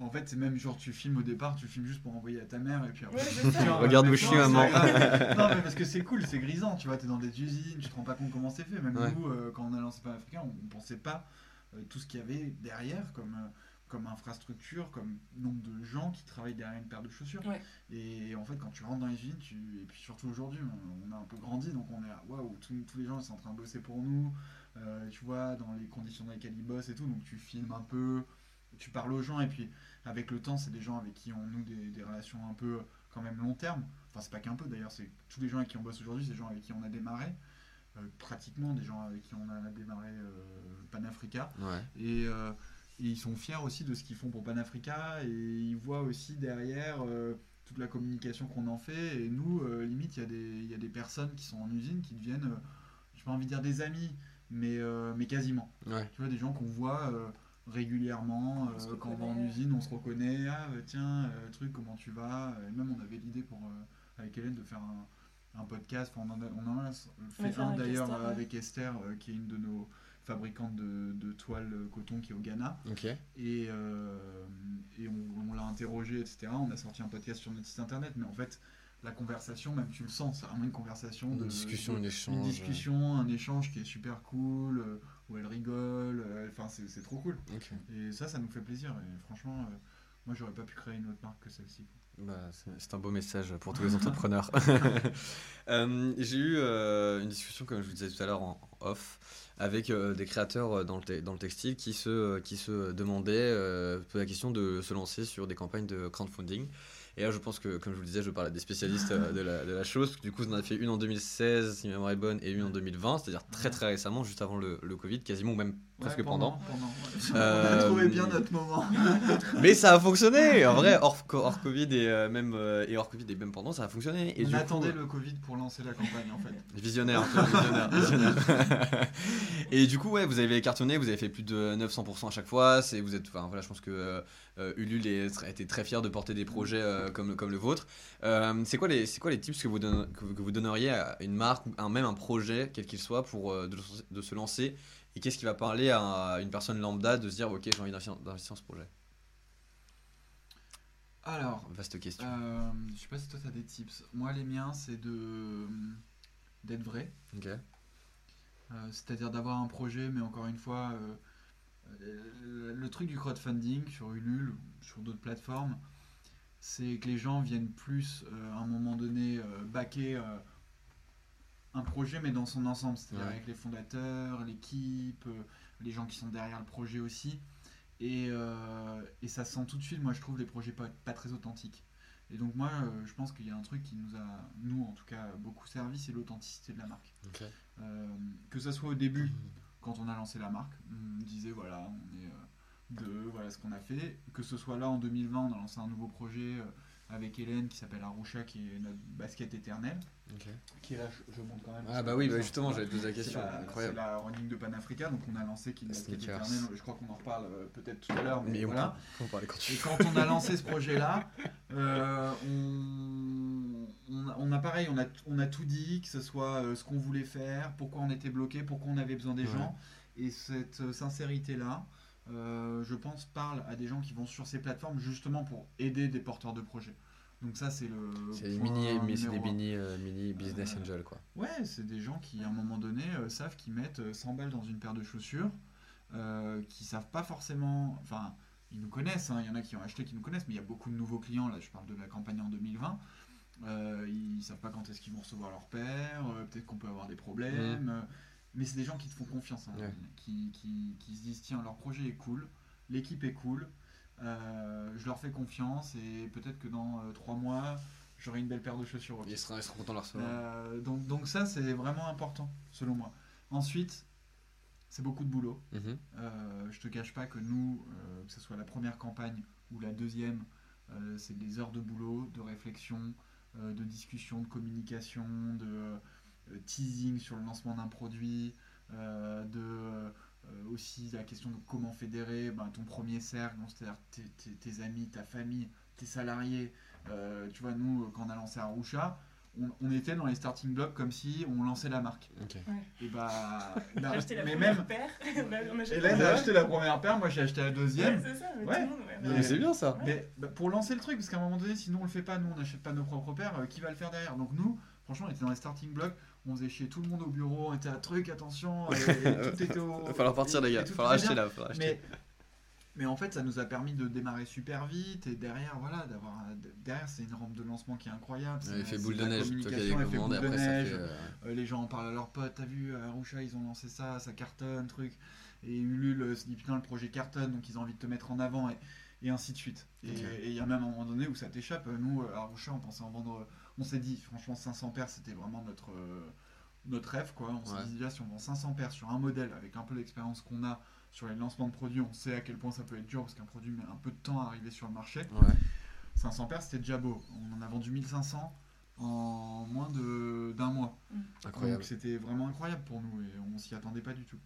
En fait, c'est même genre, tu filmes au départ, tu filmes juste pour envoyer à ta mère et puis après. Ouais. Tiens, Regarde où je suis, maman. <laughs> non, mais parce que c'est cool, c'est grisant, tu vois. T'es dans des usines, tu te rends pas compte comment c'est fait. Même Ouais. nous, euh, quand on a lancé Pan Africain, on, on pensait pas euh, tout ce qu'il y avait derrière comme. euh, comme infrastructure, comme nombre de gens qui travaillent derrière une paire de chaussures. Ouais. Et en fait, quand tu rentres dans les usines, tu... et puis surtout aujourd'hui, on, on a un peu grandi, donc on est là, waouh, tous tous les gens ils sont en train de bosser pour nous, euh, tu vois, dans les conditions dans lesquelles ils bossent et tout, donc tu filmes un peu, tu parles aux gens, et puis avec le temps, c'est des gens avec qui on noue des, des relations un peu quand même long terme. Enfin, c'est pas qu'un peu d'ailleurs, c'est tous les gens avec qui on bosse aujourd'hui, c'est des gens avec qui on a démarré, euh, pratiquement des gens avec qui on a démarré euh, Panafrica. Ouais. Et, euh, et ils sont fiers aussi de ce qu'ils font pour Panafrica et ils voient aussi derrière euh, toute la communication qu'on en fait. Et nous, limite, il y, a des- il y a des personnes qui sont en usine qui deviennent, euh, j'ai pas envie de dire des amis, mais, mais quasiment. Ouais. Tu vois, des gens qu'on voit régulièrement On euh, quand on va en usine, on se reconnaît. Ah, euh, tiens, euh, truc, comment tu vas? Et même, on avait l'idée pour, euh, avec Hélène de faire un, un podcast. Enfin, on en a, on en a On va fait un d'ailleurs avec Esther, euh, qui est une de nos fabricantes de, de toiles coton qui est au Ghana. Et, euh, et on, on l'a interrogé, etc. On a sorti un podcast sur notre site internet, mais en fait, la conversation, même tu le sens, c'est vraiment une conversation. Une de, discussion, de- un échange. Une discussion, un échange qui est super cool, euh, où elle rigole, euh, enfin, c'est c'est trop cool. Et ça, ça nous fait plaisir. Et franchement, euh, moi, j'aurais pas pu créer une autre marque que celle-ci. Bah, c'est- c'est un beau message pour tous les entrepreneurs. <laughs> <laughs> Euh, J'ai eu euh, une discussion, comme je vous disais tout à l'heure, en off, avec euh, des créateurs euh, dans le, dans le textile qui se, qui se demandaient, euh, posaient la question de se lancer sur des campagnes de crowdfunding. Et là, je pense que, comme je vous le disais, je parle à des spécialistes euh, de, la, de la chose. Du coup, on en a fait une en 2016, si ma mémoire est bonne, et une en 2020, c'est-à-dire très très récemment, juste avant le, le Covid, quasiment, ou même presque Ouais, pendant. pendant, ouais. Euh, <laughs> On a trouvé bien notre moment. <laughs> Mais ça a fonctionné En vrai, hors, <laughs> hors Covid et, euh, même, euh, et hors Covid et même pendant, ça a fonctionné. Et on du coup, attendait le Covid pour lancer la campagne, en fait. Visionnaire, visionnaire, visionnaire. <laughs> et du coup, ouais, vous avez cartonné, vous avez fait plus de 900% à chaque fois. C'est, vous êtes, enfin, voilà, je pense que euh, Ulule est- été très fier de porter des projets euh, comme, comme le vôtre. Euh, c'est quoi les, c'est quoi les tips que vous, donne- que, vous- que vous donneriez à une marque ou un, même un projet, quel qu'il soit, pour de, de se lancer? Et qu'est-ce qui va parler à une personne lambda de se dire, ok, j'ai envie d'investir dans ce projet? Alors, Vaste question. je sais pas si toi, tu as des tips. Moi, les miens, c'est de d'être vrai. Ok. Euh, c'est-à-dire d'avoir un projet, mais encore une fois, euh, Euh, Le truc du crowdfunding sur Ulule, sur d'autres plateformes, c'est que les gens viennent plus euh, à un moment donné euh, baquer euh, un projet, mais dans son ensemble, c'est-à-dire Ouais. avec les fondateurs, l'équipe, les gens qui sont derrière le projet aussi. Et, et ça se sent tout de suite, moi je trouve les projets pas, pas très authentiques. Et donc moi je pense qu'il y a un truc qui nous a, nous en tout cas, beaucoup servi, c'est l'authenticité de la marque. Euh, que ça soit au début, quand on a lancé la marque, on disait voilà, on est euh, deux, voilà ce qu'on a fait. Que ce soit là en 2020, on a lancé un nouveau projet euh, avec Hélène qui s'appelle Arusha, qui est notre basket éternelle. Qui est là, je, je monte quand même. Ah bah oui, bah justement, j'allais te poser la question. C'est la, running de Panafrica, donc on a lancé qui est basket éternelle. Je crois qu'on en reparle euh, peut-être tout à l'heure, mais, Mais on voilà. peut quand tu Et quand on a lancé ce projet-là, euh, on, a- on a pareil, on a, on a tout dit, que ce soit euh, ce qu'on voulait faire, pourquoi on était bloqué, pourquoi on avait besoin des Ouais. gens. Et cette euh, sincérité-là, euh, je pense, parle à des gens qui vont sur ces plateformes justement pour aider des porteurs de projets. Donc ça, c'est le. C'est des mini, euh, mini business Euh, angel quoi. Ouais, c'est des gens qui, à un moment donné, euh, savent qu'ils mettent euh, 100 balles dans une paire de chaussures, euh, qui savent pas forcément. Enfin, ils nous connaissent, hein, il y en a qui ont acheté qui nous connaissent, mais il y a beaucoup de nouveaux clients, là je parle de la campagne en 2020. euh, ils savent pas quand est-ce qu'ils vont recevoir leur père, euh, peut-être qu'on peut avoir des problèmes. euh, mais c'est des gens qui te font confiance, hein, Ouais. qui, qui, qui se disent tiens, leur projet est cool, l'équipe est cool, euh, je leur fais confiance et peut-être que dans euh, trois mois, j'aurai une belle paire de chaussures. Ils seront, ils seront contents de. Euh, donc, donc ça, c'est vraiment important, selon moi. Ensuite, c'est beaucoup de boulot. Mhm. Euh, je te cache pas que nous, que ce soit la première campagne ou la deuxième, c'est des heures de boulot, de réflexion, de discussion, de communication, de teasing sur le lancement d'un produit, euh, de euh, aussi la question de comment fédérer ben, ton premier cercle, c'est-à-dire tes, tes- tes amis, ta famille, tes salariés. Euh, tu vois, nous, quand on a lancé Arusha, on, on était dans les starting blocks comme si on lançait la marque. Et bah, On bah, a acheté la mais première même, paire. <laughs> on a, on a acheté Hélène la a acheté la première paire, moi j'ai acheté la Ouais, deuxième. c'est ça, mais Ouais. tout le monde, ouais, ouais. C'est bien ça. Mais bah, pour lancer le truc, parce qu'à un moment donné, sinon on le fait pas, nous on n'achète pas nos propres paires, euh, qui va le faire derrière? Donc nous, franchement, on était dans les starting blocks, on faisait chier tout le monde au bureau, on était à truc, attention, et, <laughs> et tout était au. Va falloir partir les gars, va falloir acheter là, acheter. Mais, mais en fait, ça nous a permis de démarrer super vite, et derrière, voilà, d'avoir. Derrière, c'est une rampe de lancement qui est incroyable. Ouais, il c'est boule de neige, toi qui as des communication, elle fait commandes, et boule de après ça neige. fait. euh, Euh, les gens en parlent à leurs potes, t'as vu, à Arusha ils ont lancé ça, ça cartonne, truc. Et Ulule euh, se dit putain le projet cartonne, donc ils ont envie de te mettre en avant, et, et ainsi de suite. Et il y a même un moment donné où ça t'échappe. Euh, Nous, euh, à Arusha, on pensait en vendre, euh, on s'est dit, franchement, 500 paires, c'était vraiment notre, euh, notre rêve, quoi. On Ouais. s'est dit, déjà, si on vend 500 paires sur un modèle, avec un peu l'expérience qu'on a sur les lancements de produits, on sait à quel point ça peut être dur, parce qu'un produit met un peu de temps à arriver sur le marché. Ouais. 500 paires, c'était déjà beau. On en a vendu 1500 en moins de- d'un mois. Incroyable. Donc c'était vraiment incroyable pour nous et on s'y attendait pas du tout.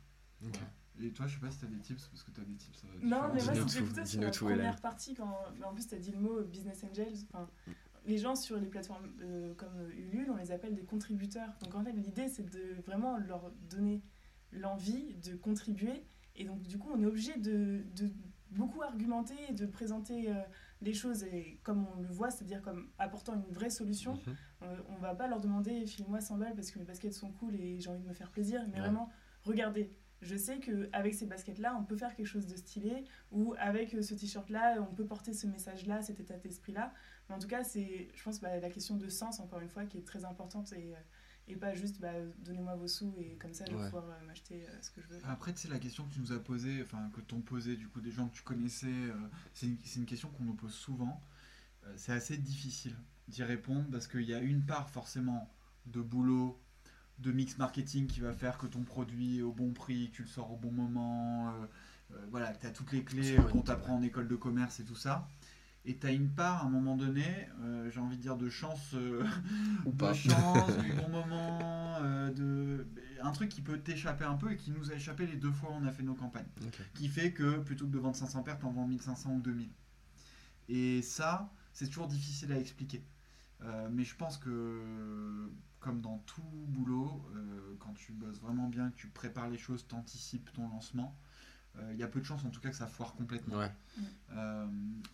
Ok. Et toi, je sais pas si t'as des tips parce que t'as des tips. euh, Non, mais moi, c'était plutôt sur la première partie, quand mais en plus, tu as dit le mot business angels. Enfin, les gens sur les plateformes euh, comme Ulule, on les appelle des contributeurs. Donc en fait, l'idée, c'est de vraiment leur donner l'envie de contribuer. Et donc, du coup, on est obligé de, de beaucoup argumenter et de présenter euh, les choses et comme on le voit, c'est-à-dire comme apportant une vraie solution. Mhm. Euh, on va pas leur demander filez-moi 100 balles parce que mes baskets sont cool et j'ai envie de me faire plaisir, mais Ouais. vraiment, regardez. Je sais qu'avec ces baskets-là, on peut faire quelque chose de stylé, ou avec euh, ce t-shirt-là, on peut porter ce message-là, cet état d'esprit-là. Mais en tout cas, c'est, je pense, bah, la question de sens, encore une fois, qui est très importante et, euh, et pas juste bah, donnez-moi vos sous et comme ça, je vais Ouais. pouvoir euh, m'acheter euh, ce que je veux. Après, tu sais, la question que tu nous as posée, enfin que t'ont posée du coup des gens que tu connaissais, euh, c'est une, c'est une question qu'on nous pose souvent. Euh, c'est assez difficile d'y répondre parce qu'il y a une part forcément de boulot, de mix marketing qui va faire que ton produit est au bon prix, que tu le sors au bon moment, euh, euh, voilà, que tu as toutes les clés qu'on t'apprend en école de commerce et tout ça. Et tu as une part, à un moment donné, euh, j'ai envie de dire de chance, euh, Ou de pas. chance, du <laughs> bon moment, euh, de... un truc qui peut t'échapper un peu et qui nous a échappé les deux fois où on a fait nos campagnes. Qui fait que plutôt que de vendre 500 paires, t'en vends 1500 ou 2000. Et ça, c'est toujours difficile à expliquer. Mais je pense que, comme dans tout boulot, quand tu bosses vraiment bien, que tu prépares les choses, t'anticipes ton lancement, il y a peu de chances en tout cas que ça foire complètement. Ouais. Euh,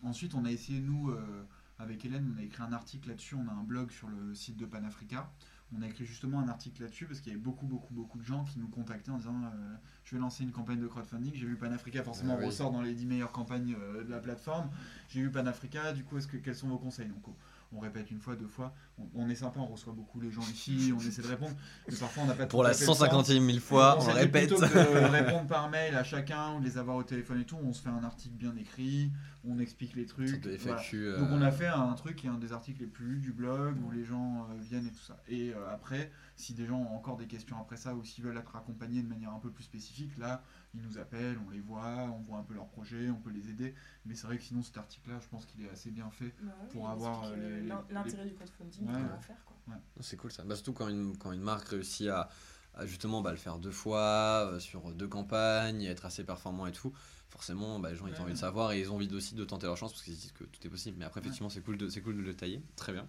ensuite, on a essayé, nous, euh, avec Hélène, on a écrit un article là-dessus, on a un blog sur le site de Panafrica, On a écrit justement un article là-dessus parce qu'il y avait beaucoup, beaucoup, beaucoup de gens qui nous contactaient en disant euh, Je vais lancer une campagne de crowdfunding. J'ai vu Panafrica, forcément, Ah oui. ressort dans les 10 meilleures campagnes euh, de la plateforme. J'ai vu Panafrica, du coup, est-ce que, quels sont vos conseils? Donc, on, on répète une fois, deux fois. On, on est sympa, on reçoit beaucoup les gens ici, on <laughs> essaie de répondre. Mais parfois, on n'a pas Pour la à fait le temps. 150e mille fois, on dit, répète. Plutôt que <laughs> de répondre par mail à chacun ou de les avoir au téléphone et tout, on se fait un article bien écrit, on explique les trucs. de voilà. FAQ. euh, Donc on a fait un truc qui est un des articles les plus lus du blog où les gens euh, viennent et tout ça. Et euh, après, si des gens ont encore des questions après ça ou s'ils veulent être accompagnés de manière un peu plus spécifique, là, ils nous appellent, on les voit, on voit un peu leur projet, on peut les aider. Mais c'est vrai que sinon cet article-là, je pense qu'il est assez bien fait. Bah ouais, Pour avoir, euh, les- l'intérêt du crowdfunding, Ouais, ouais. faire quoi. C'est cool ça. Bah, surtout quand une, quand une marque réussit à, à justement bah, le faire deux fois, euh, sur deux campagnes, être assez performant et tout, forcément bah, les gens ils ont envie de savoir et ils ont envie aussi de tenter leur chance parce qu'ils se disent que tout est possible. Mais après, effectivement, c'est cool, de, c'est cool de le tailler. Très bien.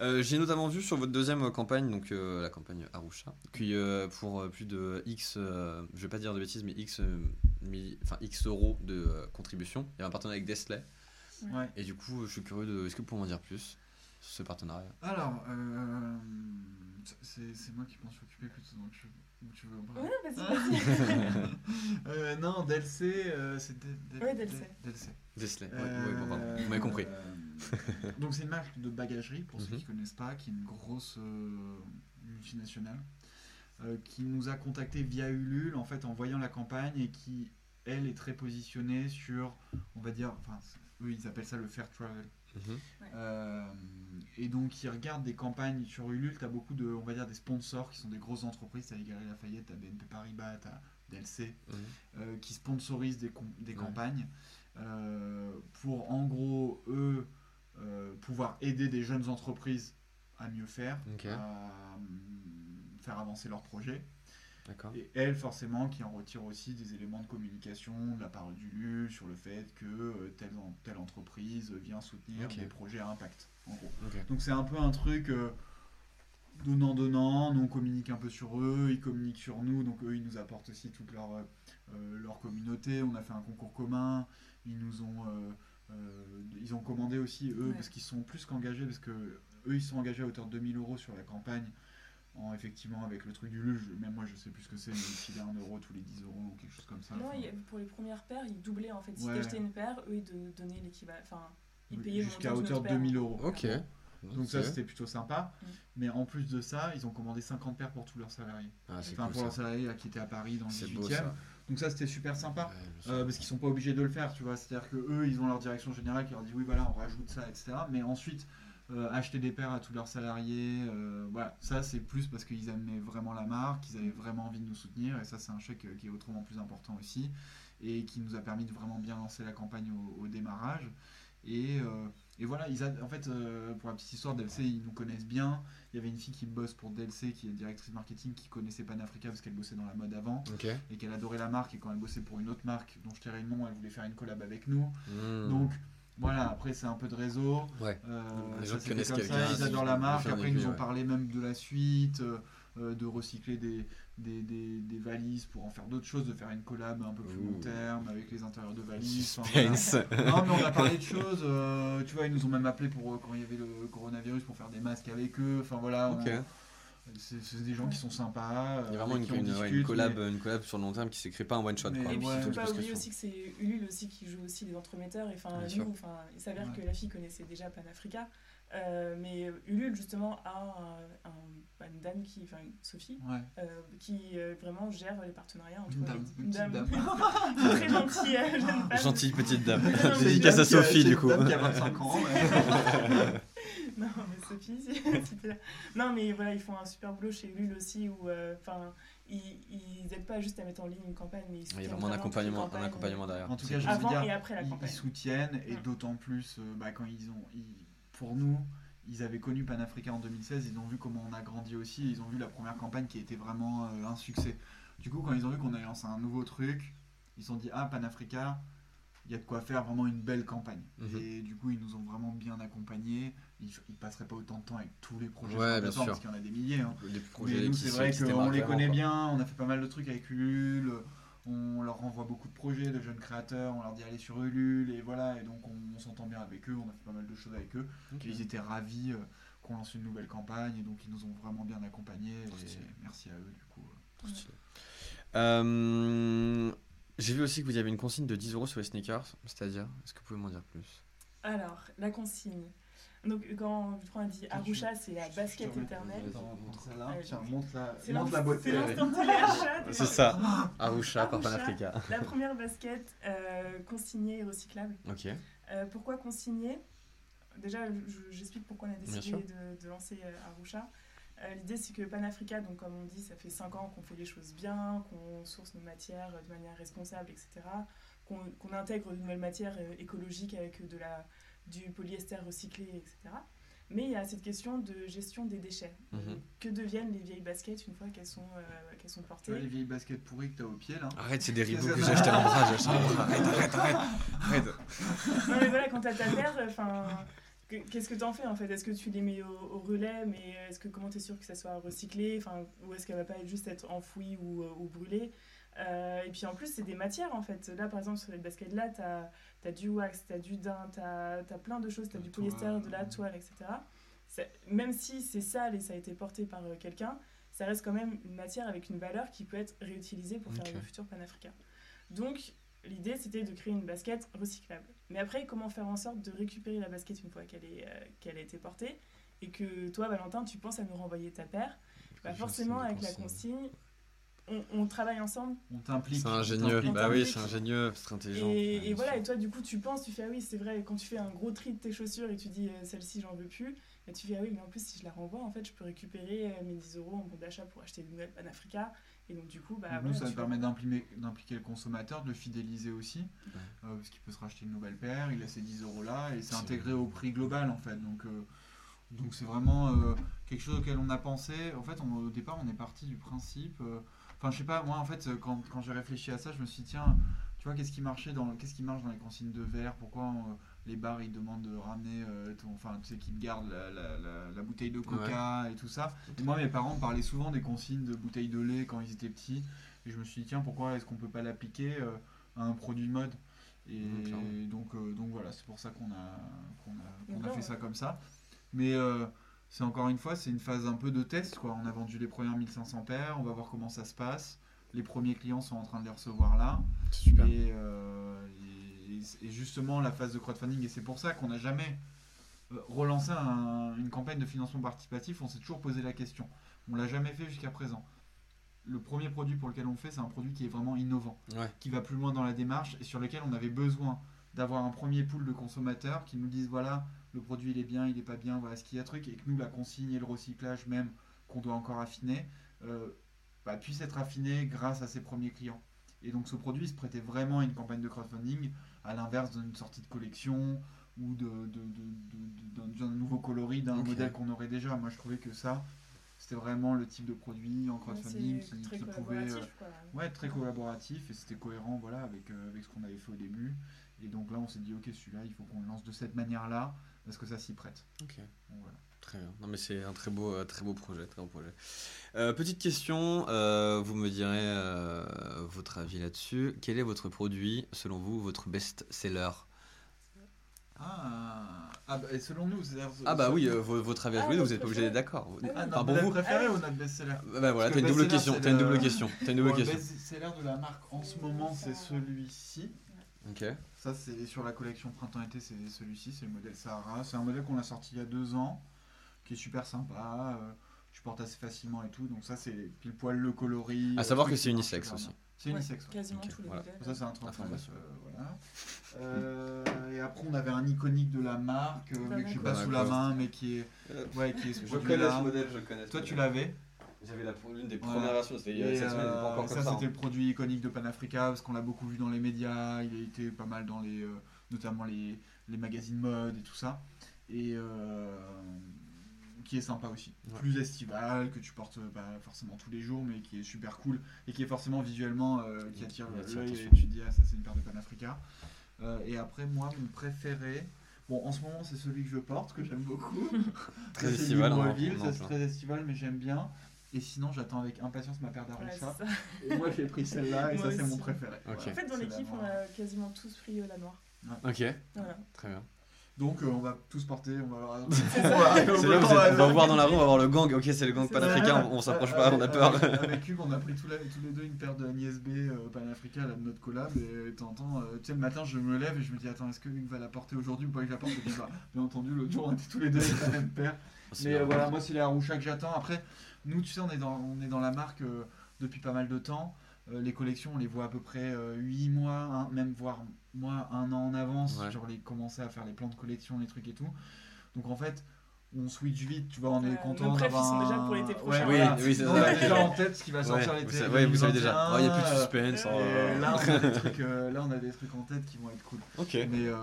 Euh, J'ai notamment vu sur votre deuxième euh, campagne, donc euh, la campagne Arusha, qui euh, pour euh, plus de X, euh, je vais pas dire de bêtises, mais X, euh, mi- enfin, X euros de euh, contribution. Il y a un partenariat avec Desley. Ouais. Et du coup, je suis curieux de. Est-ce que vous pouvez m'en dire plus sur ce partenariat? Alors, euh, c'est c'est moi qui m'en suis occupé plutôt, donc je, ou tu veux en parler Ouais, vas-y, vas-y. <laughs> Euh, Non, DLC, euh, c'est Ouais. DLC. Desley, ouais, ouais, bon, pardon. Vous m'avez compris. euh, donc c'est une marque de bagagerie, pour ceux Mhm. qui ne connaissent pas, qui est une grosse euh, multinationale, euh, qui nous a contacté via Ulule, en fait, en voyant la campagne, et qui, elle, est très positionnée sur, on va dire, enfin, eux, ils appellent ça le fair travel. Mhm. Euh, et donc, ils regardent des campagnes sur Ulule. Tu as beaucoup de, on va dire, des sponsors qui sont des grosses entreprises. Tu as les Galeries Lafayette, tu as BNP Paribas, tu as DLC, Mhm. euh, qui sponsorisent des, des Ouais. campagnes pour, en gros, eux, euh, pouvoir aider des jeunes entreprises à mieux faire, à hum, faire avancer leurs projets. Et elle, forcément, qui en retire aussi des éléments de communication de la part du LUL sur le fait que euh, telle, telle entreprise vient soutenir des projets à impact, en gros. Donc c'est un peu un truc euh, donnant-donnant, nous on communique un peu sur eux, ils communiquent sur nous, donc eux ils nous apportent aussi toute leur, euh, euh, leur communauté, on a fait un concours commun, ils nous ont, euh, euh, ils ont commandé aussi, eux, parce qu'ils sont plus qu'engagés, parce que eux, ils sont engagés à hauteur de 2000 euros sur la campagne. En, effectivement, avec le truc du luge, même moi je sais plus ce que c'est, mais il a 1 euro tous les 10 euros ou quelque chose comme ça. Non, pour les premières paires, ils doublaient en fait. Si ouais. t'achetais une paire, eux ils l'équivalent. Enfin, ils payaient Jusqu'à hauteur de 2000 euros. Ok. Donc ça, c'était plutôt sympa. Mm. Mais en plus de ça, ils ont commandé 50 paires pour tous leurs salariés. Ah, enfin, cool, pour leurs salariés qui étaient à Paris dans le 18e. Donc ça c'était super sympa. Euh, parce qu'ils sont pas obligés de le faire, tu vois. C'est-à-dire que eux, ils ont leur direction générale qui leur dit oui, voilà, on rajoute ça, etc. Mais ensuite, euh, acheter des paires à tous leurs salariés, euh, voilà, ça c'est plus parce qu'ils aimaient vraiment la marque, ils avaient vraiment envie de nous soutenir, et ça c'est un chèque qui est autrement plus important aussi, et qui nous a permis de vraiment bien lancer la campagne au, au démarrage. Et, et voilà, ils a, en fait, euh, pour la petite histoire, DLC, ils nous connaissent bien. Il y avait une fille qui bosse pour DLC, qui est directrice marketing, qui connaissait Panafrica parce qu'elle bossait dans la mode avant et qu'elle adorait la marque et quand elle bossait pour une autre marque dont je tairai le nom, elle voulait faire une collab avec nous. Hmm. Donc voilà, après c'est un peu de réseau. Ouais. Euh, Les ça gens connaissent comme ça, ils adorent la marque. Après ils nous ont ouais. parlé même de la suite, euh, euh, de recycler des, des, des- des valises pour en faire d'autres choses, de faire une collab un peu plus long Ouh. terme avec les intérieurs de valises. enfin, voilà. <laughs> Non, mais on a parlé de choses. euh, tu vois, ils nous ont même appelé pour euh, quand il y avait le coronavirus pour faire des masques avec eux. Enfin voilà, on- Ok. c'est des gens qui sont sympas. Il y a euh, vraiment une, une- ouais, une discute, collab, mais- une collab sur le long terme qui s'écrit pas en one shot. Mais quoi. Et puis, Ouais. faut pas oublier aussi que c'est Ulule aussi qui joue aussi les entremetteurs. Et enfin, il s'avère Ouais. que la fille connaissait déjà Panafrica. Euh, mais Ulule, justement, a un- un- bah, une dame qui, enfin, une- Sophie, Ouais. euh, qui euh, vraiment gère les partenariats entre Une dame, les- une petite dame. <laughs> une très gentille jeune femme. Gentille petite dame. Dédicace à Sophie du une coup. dame qui a 25 ans. ouais. <laughs> Non, mais Sophie, <laughs> si, t'es là. Non, mais voilà, ils font un super boulot chez Ulule aussi, où, euh, enfin, ils, ils aident pas juste à mettre en ligne une campagne, mais ils Il y a soutiennent vraiment un accompagnement, un accompagnement derrière. En tout cas, je veux Avant dire, et après la ils, campagne. ils soutiennent et Mm. d'autant plus bah, quand ils ont, ils- pour nous, ils avaient connu Panafrica en 2016, ils ont vu comment on a grandi aussi, ils ont vu la première campagne qui a été vraiment euh, un succès. Du coup, quand ils ont vu qu'on a lancé un nouveau truc, ils se sont dit ah Panafrica, il y a de quoi faire vraiment une belle campagne. Mhm. Et du coup, ils nous ont vraiment bien accompagnés. Ils, ils passeraient pas autant de temps avec tous les projets Ouais, bien sûr. parce qu'il y en a des milliers. hein. Projets Mais nous, c'est vrai qu'on les connaît quoi. bien, on a fait pas mal de trucs avec Ulule, on leur renvoie beaucoup de projets de jeunes créateurs, on leur dit allez sur Ulule, et voilà, et donc on, on s'entend bien avec eux, on a fait pas mal de choses avec eux, et ils étaient ravis euh, qu'on lance une nouvelle campagne et donc ils nous ont vraiment bien accompagnés et merci à eux du coup. Stylé. Euh, J'ai vu aussi que vous avez une consigne de 10 euros sur les sneakers, c'est-à-dire, est-ce que vous pouvez m'en dire plus? Alors, la consigne. Donc, quand a dit Arusha, c'est la basket Je te remets- éternelle. C'est la beauté. c'est <laughs> ça, Arusha par. Panafrica. La première basket euh, consignée et recyclable. Ok, Euh, pourquoi consigner Déjà, je- j'explique pourquoi on a décidé de, de lancer euh, Arusha. Euh, L'idée, c'est que Panafrica, donc comme on dit, ça fait 5 ans qu'on fait les choses bien, qu'on source nos matières de manière responsable, etc. Qu'on intègre de nouvelles matières écologiques avec de la, du polyester recyclé, etc. Mais il y a cette question de gestion des déchets. Mhm. Que deviennent les vieilles baskets une fois qu'elles sont, euh, qu'elles sont Tu vois portées les vieilles baskets pourries que t'as au pied là Arrête, c'est des rideaux Qu'est-ce que j'ai acheté en en bras. Arrête, arrête, arrête, arrête. <laughs> Non mais voilà, quand t'as ta paire, enfin, que- qu'est-ce que t'en fais en fait? Est-ce que tu les mets au, au relais, mais est-ce que comment t'es sûr que ça soit recyclé? Enfin, ou est-ce qu'elle va pas juste être enfouie ou, euh, ou brûlée? Euh, Et puis en plus, c'est des matières en fait. Là, par exemple, sur les baskets là, t'as as du wax, t'as du daim, t'as as plein de choses, t'as La du polyester, de la toile, etc. Même si c'est sale et ça a été porté par euh, quelqu'un, ça reste quand même une matière avec une valeur qui peut être réutilisée pour Ok. faire le futur panafricain. Donc, l'idée c'était de créer une basket recyclable. Mais après, comment faire en sorte de récupérer la basket une fois qu'elle euh, qu'elle a été portée? Et que toi, Valentin, tu penses à nous renvoyer ta paire? Bah, Je Forcément, avec la consigne. On, on travaille ensemble. On t'implique. C'est ingénieux, bah oui, c'est ingénieux, c'est très intelligent. Et, Ouais, et bien voilà, sûr. et toi, du coup, tu penses, tu fais, ah oui, c'est vrai, quand tu fais un gros tri de tes chaussures et tu dis, euh, celle-ci, j'en veux plus, et tu fais, ah oui, mais en plus, si je la renvoie, en fait, je peux récupérer euh, mes 10 euros en bon d'achat pour acheter une nouvelle Panafrica. Et donc, du coup, bah, Donc nous, voilà, ça permet d'impliquer le consommateur, de le fidéliser aussi, euh, parce qu'il peut se racheter une nouvelle paire, il a ses 10 euros là, et c'est intégré au prix global en fait. Donc euh, donc c'est vraiment euh, quelque chose auquel on a pensé. En fait, on- au départ, on est parti du principe. Enfin, je sais pas, moi en fait, euh, quand, quand j'ai réfléchi à ça, je me suis dit, tiens, tu vois, qu'est-ce qui marchait dans, qu'est-ce qui marche dans les consignes de verre? Pourquoi euh, les bars ils demandent de ramener, euh, ton, enfin, tu sais, qu'ils gardent la, la- la- la bouteille de coca et tout ça. Et moi, mes parents me parlaient souvent des consignes de bouteilles de lait quand ils étaient petits. Et je me suis dit, tiens, pourquoi est-ce qu'on peut pas l'appliquer euh, à un produit de mode? Et clairement. donc, euh, donc voilà, c'est pour ça qu'on a, qu'on a, qu'on a fait ça comme ça. Mais euh, c'est encore une fois, c'est une phase un peu de test. Quoi. On a vendu les premières 1500 paires, on va voir comment ça se passe. Les premiers clients sont en train de les recevoir là. Super. Et, euh, et- et justement, la phase de crowdfunding, et c'est pour ça qu'on n'a jamais euh, relancé un- une campagne de financement participatif, on s'est toujours posé la question. On l'a jamais fait jusqu'à présent. Le premier produit pour lequel on le fait, c'est un produit qui est vraiment innovant, Ouais. qui va plus loin dans la démarche et sur lequel on avait besoin d'avoir un premier pool de consommateurs qui nous disent voilà, le produit il est bien, il est pas bien, voilà ce qu'il y a truc, et que nous, la consigne et le recyclage même, qu'on doit encore affiner, euh, bah, puisse être affiné grâce à ses premiers clients. Et donc ce produit il se prêtait vraiment à une campagne de crowdfunding, à l'inverse d'une sortie de collection ou de, de- de- de- de- d'un nouveau coloris d'un modèle qu'on aurait déjà. Moi je trouvais que ça, c'était vraiment le type de produit en crowdfunding qui, très qui pouvait... collaboratif, euh. Ouais, très collaboratif et c'était cohérent voilà, avec, euh, avec ce qu'on avait fait au début. Et donc là on s'est dit ok celui-là il faut qu'on le lance de cette manière-là parce que ça s'y prête. Ok. Donc, voilà. Très bien. Non mais c'est un très beau, euh, très beau projet, très beau projet. Euh, petite question, euh, vous me direz euh, votre avis là-dessus. Quel est votre produit, selon vous, votre best-seller? Ah, ah bah, et selon nous, c'est-à-dire- Ah bah oui, euh, vo- votre avis à Ah, deux, vous n'êtes pas obligé d'être d'accord. Ah, pour modèle vous, préféré oui. ou notre best-seller? Bah, bah voilà, t'as une double question, c'est t'as une le- double question, t'as une double Bon, le question. best-seller de la marque en ce moment, c'est celui-ci. Ok. Ça, c'est sur la collection printemps-été, c'est celui-ci, c'est le modèle Sahara. C'est un modèle qu'on a sorti il y a deux ans, qui est super sympa. euh, tu portes assez facilement et tout. Donc ça, c'est pile poil le coloris. À savoir truc que c'est super aussi. C'est ouais. Quasiment Ok, tous les voilà. modèles. Ça, c'est un 39, Information. euh, voilà. Euh, et après, on avait un iconique de la marque, euh, mais que j'ai pas D'accord. sous la main, mais qui est, ouais, qui est ce Je connais ce modèle, je connais. Toi, tu l'avais J'avais la- l'une des Voilà. premières versions, c'était cette semaine, pas euh, encore ça, comme ça. c'était hein. le produit iconique de Panafrica parce qu'on l'a beaucoup vu dans les médias. Il a été pas mal dans les, euh, notamment les, les magazines mode et tout ça. Et euh, qui est sympa aussi. Ouais. Plus estival, que tu portes pas forcément tous les jours, mais qui est super cool et qui est forcément visuellement euh, qui attire attire l'œil. Et tu te dis, ah, ça c'est une paire de Panafrica. Euh, et après, moi, mon préféré. Bon, en ce moment, c'est celui que je porte, que j'aime beaucoup. <laughs> Très <laughs> estival, ça c'est très estival, mais j'aime bien. Et sinon, j'attends avec impatience ma paire Ouais, d'Arusha. c'est ça. Et moi j'ai pris celle-là et <laughs> Moi ça c'est mon préféré. En fait, dans la l'équipe, on a quasiment tous pris euh, la noire. Ok, Voilà. très bien. Donc euh, on va tous porter, on va avoir. <laughs> C'est là, vous êtes- on va voir dans la rue, on va voir le gang. Ok, c'est le gang panafricain, on, on s'approche pas, on a peur. Avec, <laughs> avec Hugues, on a pris tous, la- tous les deux une paire de Agnès B euh, panafricain là, de notre collab. Et t'entends, euh, tu sais, le matin, je me lève et je me dis, attends, est-ce que Hugues va la porter aujourd'hui ou pas que je la porte? Bah, bien entendu, l'autre jour, on était tous les deux avec la même paire. Mais euh, voilà, moi, c'est les Arusha que j'attends. Après, nous, tu sais, on est dans, on est dans la marque euh, depuis pas mal de temps. Euh, les collections, on les voit à peu près 8 mois, un- même voire moi, un an en avance. Ouais. Genre, les commencer à faire les plans de collection, les trucs et tout. Donc, en fait, on switch vite, tu vois, on est content nos ils sont déjà pour l'été Ouais, prochain. voilà. Oui, oui, c'est On ça. a déjà en tête ce qui va sortir Ouais, l'été. vous ouais, vous savez déjà. 2021, Oh, Il n'y a plus de euh, suspense. oh. là, on a des <laughs> trucs, euh, là, on a des trucs en tête qui vont être cool. Ok. Mais, euh,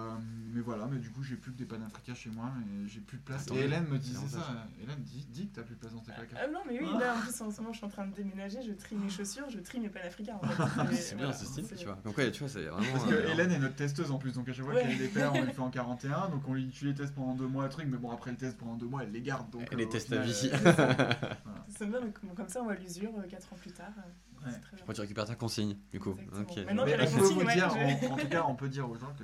mais voilà, mais du coup, j'ai plus que des panafricains chez moi, mais j'ai plus de place. Attends, et Hélène me c'est disait ça. Hélène, dis, dis que t'as plus de place dans tes placards. Ah non, mais oui, là en plus en ce moment je suis en train de déménager, je trie mes chaussures, je trie mes panafricains en fait. Et <laughs> C'est bien, c'est stylé, c'est- tu vois. Donc, ouais, tu vois, c'est vraiment. Parce que euh, Hélène est notre testeuse en plus, donc à chaque fois a des paires, on les <laughs> fait en 41, donc on lui, tu les testes pendant deux mois, truc, mais bon, après le test pendant deux mois, elle les garde. Donc, Elle euh, les au teste à vie. euh, C'est bien, <laughs> donc, comme ça on voit l'usure 4 ans plus tard. euh, Ouais. Tu récupères ta consigne, du coup. Maintenant, Mais consigne, ouais, dire, je- en, en tout cas, on peut dire aux gens que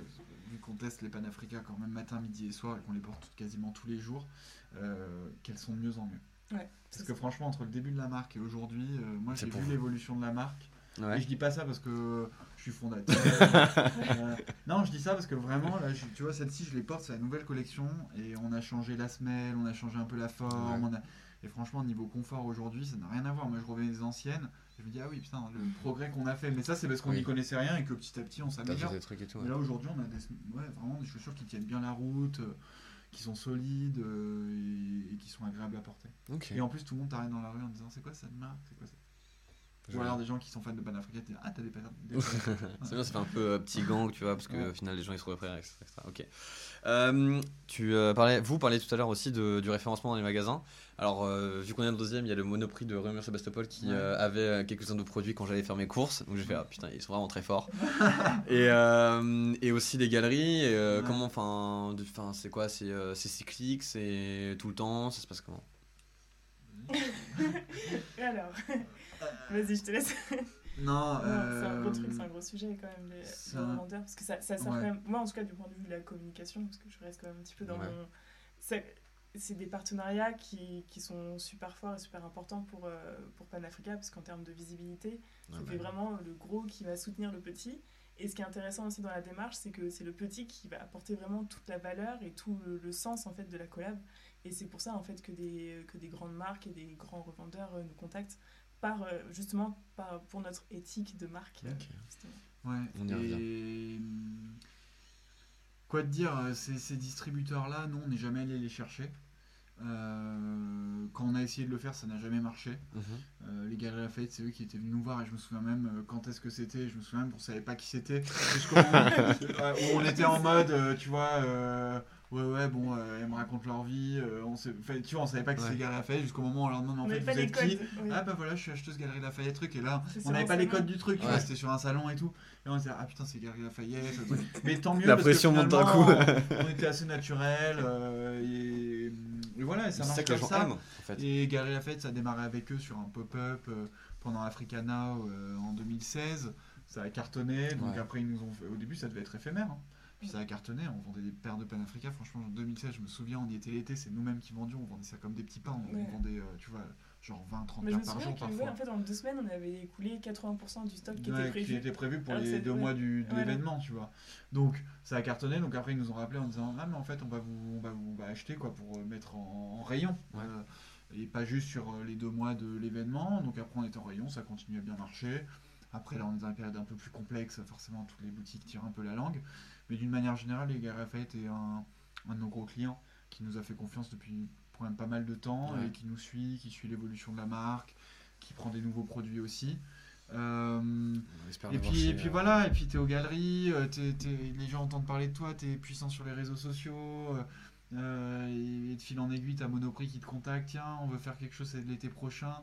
vu qu'on teste les panafricains quand même matin, midi et soir et qu'on les porte quasiment tous les jours, euh, qu'elles sont de mieux en mieux. Ouais, Parce que franchement, entre le début de la marque et aujourd'hui, euh, moi C'est j'ai pour vu l'évolution de la marque. Et je dis pas ça parce que je suis fondateur. <laughs> Euh, non, je dis ça parce que vraiment, là, je- tu vois, celle-ci, je les porte, c'est la nouvelle collection et on a changé la semelle, on a changé un peu la forme. Ouais. on a- Et franchement, niveau confort aujourd'hui, ça n'a rien à voir. Moi, je revenais des anciennes, je me dis, ah oui, putain, le progrès qu'on a fait. Mais ça, c'est parce qu'on n'y Oui. connaissait rien et que petit à petit, on s'améliore. fait des trucs et tout. Et ouais. là aujourd'hui on a des, ouais, vraiment des chaussures qui tiennent bien la route, euh, qui sont solides euh, et, et qui sont agréables à porter. Et en plus tout le monde t'arrête dans la rue en disant c'est quoi cette marque, c'est quoi Ou alors des gens qui sont fans de Panafrica disent ah t'as des, pan- <laughs> des C'est bien, ça fait un peu euh, petit gang, tu vois, parce que Ouais. au final les gens ils se repèrent, etc. etc. Ok. Euh, tu euh, parlais, vous parliez tout à l'heure aussi de- du référencement dans les magasins. Alors, euh, vu qu'on est le deuxième, il y a le Monoprix de Rémy Sébastopol qui Ouais. euh, avait quelques-uns de produits quand j'allais faire mes courses. Donc j'ai fait ah putain ils sont vraiment très forts. <laughs> et, euh, et aussi des galeries. et, euh, Ouais. Comment, enfin, c'est quoi C'est euh, c'est cyclique, c'est tout le temps, ça se passe comment? Et <laughs> alors Vas-y, je te laisse. Non, Non, euh, C'est un gros truc, c'est un gros sujet quand même, les, c'est les un- revendeurs. Parce que ça, ça sert Ouais. quand même, moi en tout cas du point de vue de la communication, parce que je reste quand même un petit peu dans Ouais. mon. C'est c'est des partenariats qui, qui sont super forts et super importants pour, euh, pour Panafrica, parce qu'en termes de visibilité, ça Ouais, bah, vraiment le gros qui va soutenir le petit. Et ce qui est intéressant aussi dans la démarche, c'est que c'est le petit qui va apporter vraiment toute la valeur et tout le, le sens en fait de la collab. Et c'est pour ça en fait que des, que des grandes marques et des grands revendeurs euh, nous contactent par euh, justement par, pour notre éthique de marque. euh, Ok. justement. Ouais, On y et hum, quoi te dire, euh, ces, ces distributeurs-là, nous on n'est jamais allé les chercher. Euh, quand on a essayé de le faire, ça n'a jamais marché. Mhm. Euh, les Galeries Lafayette, c'est eux qui étaient venus nous voir et je me souviens même euh, quand est-ce que c'était. Je me souviens même qu'on savait pas qui c'était. <laughs> Jusqu'au moment où on était en mode, euh, tu vois, euh, ouais, ouais, bon, euh, elles me racontent leur vie. euh, on sait, enfin, tu vois, on savait pas que c'était Ouais. les Galeries Lafayette jusqu'au moment où on leur demande, en On fait, vous êtes qui oui. ah bah voilà, je suis acheteuse Galerie Lafayette truc et là on n'avait pas les codes du truc, tu vois, Ouais. c'était sur un salon et tout. Et on disait ah putain c'est Galerie Lafayette. ce truc. <laughs> Mais tant mieux. La parce que pression monte d'un coup. on était assez naturel euh, et, et voilà et ça marche comme ça. en fait. Et Galerie Lafayette ça a démarré avec eux sur un pop-up euh, pendant Africa Now euh, en 2016. Ça a cartonné, donc Ouais. après ils nous ont fait... Au début ça devait être éphémère. hein. Puis ça a cartonné, on vendait des paires de Panafrica. Franchement, en 2016, je me souviens, on y était l'été, c'est nous-mêmes qui vendions, on vendait ça comme des petits pains. On Ouais. vendait, euh, tu vois, genre 20-30 Mais je paires me par souviens jour parfois. ouais, en fait, en deux semaines, on avait écoulé 80% du stock qui Ouais, était prévu. qui était prévu pour Alors les deux mois du, de Voilà. l'événement, tu vois. Donc ça a cartonné, donc après ils nous ont rappelé en disant ah mais en fait on va vous, on va vous on va acheter quoi pour euh, mettre en, en rayon. Ouais. Euh, et pas juste sur les deux mois de l'événement. Donc après on était en rayon, ça continue à bien marcher. Après là on est dans une période un peu plus complexe, forcément toutes les boutiques tirent un peu la langue. Mais d'une manière générale, les Galeries Lafayette est un, un de nos gros clients qui nous a fait confiance depuis quand même pas mal de temps Ouais. et qui nous suit, qui suit l'évolution de la marque, qui prend des nouveaux produits aussi. Euh, et puis, chez, et puis euh, voilà, et puis t'es aux galeries, euh, les gens entendent parler de toi, t'es puissant sur les réseaux sociaux, euh, et, et de fil en aiguille, t'as Monoprix qui te contacte, tiens, on veut faire quelque chose l'été prochain,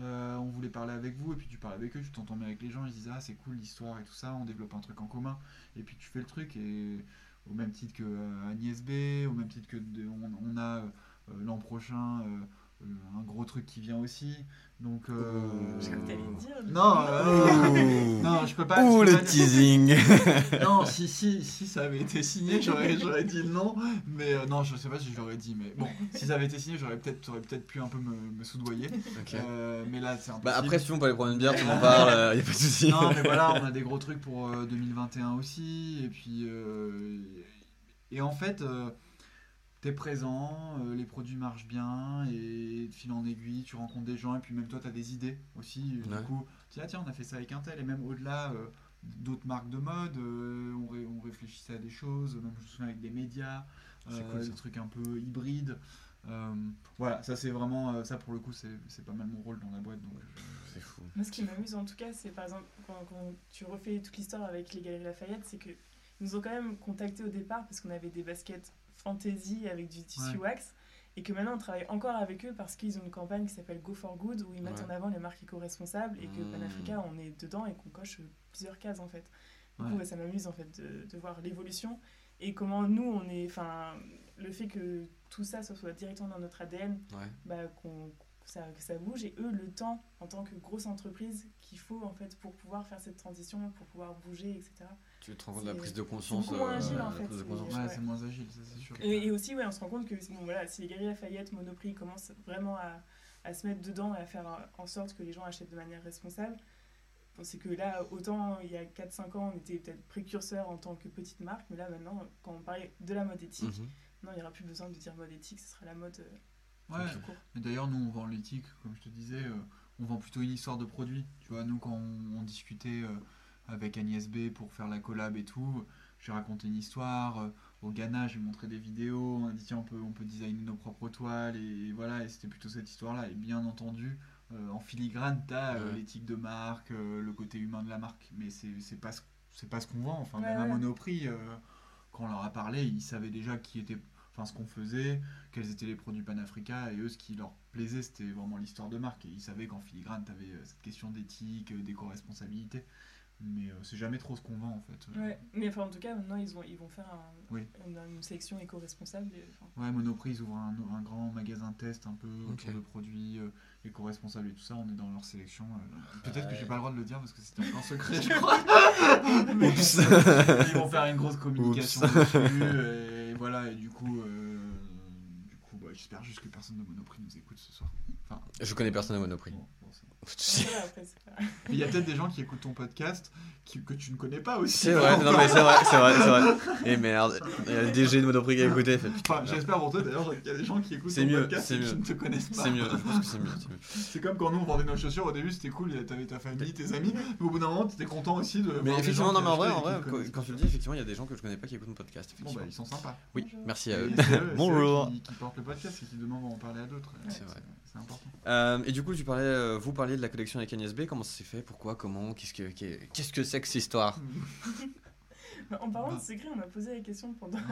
euh, on voulait parler avec vous, et puis tu parles avec eux, tu t'entends avec les gens, ils disent ah c'est cool l'histoire et tout ça, on développe un truc en commun, et puis tu fais le truc, et au même titre que euh, Agnès B, au même titre que de- on, a euh, l'an prochain un gros truc qui vient aussi. Donc. euh, Je crois que t'allais dire. Non, euh, non, je peux pas. Ouh, le teasing <laughs> Non, si, si, si ça avait été signé, j'aurais, j'aurais dit non. Mais euh, non, je sais pas si je l'aurais dit. Mais bon, si ça avait été signé, j'aurais peut-être, j'aurais peut-être pu un peu me, me soudoyer. Euh, mais là, c'est un Bah après, si on peut aller prendre une bière, tu m'en parles, y a pas de souci. Non, mais voilà, <laughs> on a des gros trucs pour euh, 2021 aussi. Et puis. euh, et en fait, euh, t'es présent, euh, les produits marchent bien, et de fil en aiguille, tu rencontres des gens, et puis même toi, t'as des idées aussi. Ouais. Du coup, tiens, tiens, on a fait ça avec un tel, et même au-delà. euh, D'autres marques de mode, euh, on, ré- on réfléchissait à des choses, même je me souviens avec des médias, euh, cool, des trucs un peu hybrides. Euh, voilà, ça c'est vraiment, euh, ça pour le coup, c'est c'est pas mal mon rôle dans la boîte. Donc, euh, C'est fou. Moi, ce qui m'amuse en tout cas, c'est par exemple quand, quand tu refais toute l'histoire avec les Galeries Lafayette, c'est que ils nous ont quand même contactés au départ parce qu'on avait des baskets fantasy avec du tissu wax et que maintenant on travaille encore avec eux parce qu'ils ont une campagne qui s'appelle Go for Good où ils mettent Ouais. en avant les marques éco-responsables et que Mmh. Panafrica on est dedans et qu'on coche plusieurs cases en fait. Du coup, Ouais. ouais, ça m'amuse en fait de, de voir l'évolution et comment nous on est, enfin le fait que tout ça soit directement dans notre ADN bah, qu'on que ça, que ça bouge et eux le temps en tant que grosse entreprise qu'il faut en fait pour pouvoir faire cette transition pour pouvoir bouger etc Tu te rends compte de la C'est- prise de conscience. beaucoup moins euh, agile, en fait, c'est- conscience. ouais, Ouais. c'est moins agile, ça c'est sûr. et, et aussi ouais on se rend compte que bon, voilà, si les Galeries Lafayette Monoprix commencent vraiment à, à se mettre dedans et à faire en sorte que les gens achètent de manière responsable c'est que là autant il y a 4-5 ans on était peut-être précurseur en tant que petite marque mais là maintenant quand on parlait de la mode éthique Mhm. non il n'y aura plus besoin de dire mode éthique ce sera la mode euh, Ouais. Mais d'ailleurs, nous, on vend l'éthique, comme je te disais, euh, on vend plutôt une histoire de produit. Tu vois, nous, quand on, on discutait euh, avec Agnès B pour faire la collab et tout, j'ai raconté une histoire. euh, au Ghana, j'ai montré des vidéos. On a dit, tiens, on peut, on peut designer nos propres toiles. Et voilà, et c'était plutôt cette histoire-là. Et bien entendu, euh, en filigrane, tu as Ouais. l'éthique de marque, euh, le côté humain de la marque. Mais c'est c'est pas, ce- c'est pas ce qu'on vend. Enfin, Ouais, même à. Monoprix, euh, quand on leur a parlé, ils savaient déjà qui était. Enfin, ce qu'on faisait, quels étaient les produits Panafrica et eux ce qui leur plaisait c'était vraiment l'histoire de marque et ils savaient qu'en filigrane tu avais cette question d'éthique, euh, d'éco-responsabilité mais euh, c'est jamais trop ce qu'on vend en fait. Euh, Ouais, mais enfin, en tout cas, maintenant, ils, ont, ils vont faire un- Oui. une, une sélection éco-responsable. Ouais, Monoprix ils ouvrent un, un grand magasin test un peu Ok. autour de produits euh, éco-responsables et tout ça, on est dans leur sélection. euh. Peut-être que j'ai pas le droit de le dire parce que c'était encore secret <laughs> je crois. <laughs> Mais ils vont faire une grosse communication Oups. dessus et voilà et du coup, euh, du coup bah, j'espère juste que personne de Monoprix nous écoute ce soir. Enfin, Je connais personne à Monoprix. bon, bon, il y a peut-être des gens qui écoutent ton podcast qui, que tu ne connais pas aussi. C'est vrai, non mais c'est vrai, c'est vrai, c'est vrai. Et merde, il y a le DG de Monoprix qui a écouté. Fait, Enfin, j'espère pour toi d'ailleurs qu'il y a des gens qui écoutent C'est ton mieux, podcast c'est et qui mieux. ne te connaissent pas. c'est mieux, je pense que c'est mieux. c'est mieux. C'est comme quand nous on vendait nos chaussures au début, c'était cool, t'avais ta famille, tes amis, mais au bout d'un moment t'étais content aussi de. Mais effectivement, non mais en qui vrai, en vrai, qui quand, tu le dis, effectivement, il y a des gens que je connais pas qui écoutent mon podcast. Bon bah ils sont sympas. Oui, merci à eux. Bonjour. Qui, qui portent le podcast et qui demain vont en parler à d'autres. C'est vrai. C'est important. Euh, et du coup, tu parlais, euh, vous parliez de la collection avec Agnès B. Comment ça s'est fait? Pourquoi? Comment? Qu'est-ce que qu'est- qu'est-ce que c'est que cette histoire? Bah, <laughs> En parlant Bah. de secret, on m'a posé la question pendant Ouais.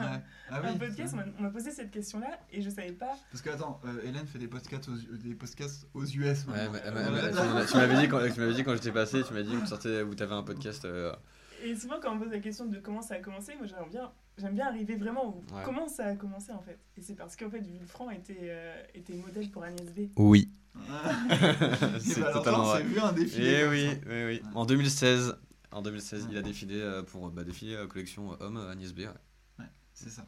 Ah un oui. podcast. On m'a- posé cette question-là et je savais pas. Parce que attends, euh, Hélène fait des podcasts aux, des podcasts aux US. Ouais, maintenant. mais- mais- mais- tu m'avais dit quand tu m'avais dit quand j'étais passé, tu m'as dit que tu sortais, vous avez un podcast. euh, Et souvent, quand on me pose la question de comment ça a commencé, moi j'aime bien, j'aime bien arriver vraiment au Ouais. comment ça a commencé en fait. Et c'est parce qu'en fait, Vulfranc était, euh, était modèle pour Agnès B. Oui. <laughs> Et c'est bah, totalement vrai. vu un défilé. Eh comme oui, oui, oui. En 2016, en 2016, il a défilé euh, pour bah, défiler euh, collection homme Agnès B. Ouais, C'est ça.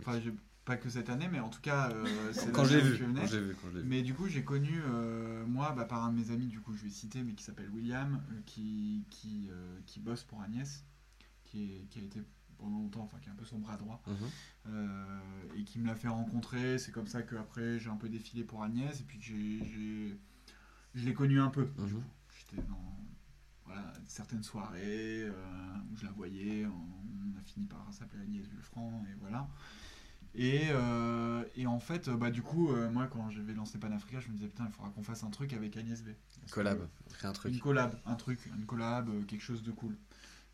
Enfin, je- pas que cette année, mais en tout cas, euh, <laughs> c'est Quand où vu, quand vu, quand. Mais du coup, j'ai connu, euh, moi, bah, par un de mes amis, du coup, je vais citer, mais qui s'appelle William, euh, qui, qui, qui bosse pour Agnès, qui, est- qui a été pendant longtemps, enfin, qui est un peu son bras droit, Mhm. et qui me l'a fait rencontrer. C'est comme ça qu'après, j'ai un peu défilé pour Agnès, et puis j'ai, j'ai- je l'ai connu un peu. Mhm. J'étais dans voilà, certaines soirées où je la voyais, on a fini par s'appeler Agnès Vulfranc, et voilà. Et, euh, et en fait, bah, du coup, euh, moi, quand je vais lancer Panafrica, je me disais, putain, il faudra qu'on fasse un truc avec Agnès B. Parce Collab, que- un truc. Une collab, un truc, une collab, euh, quelque chose de cool.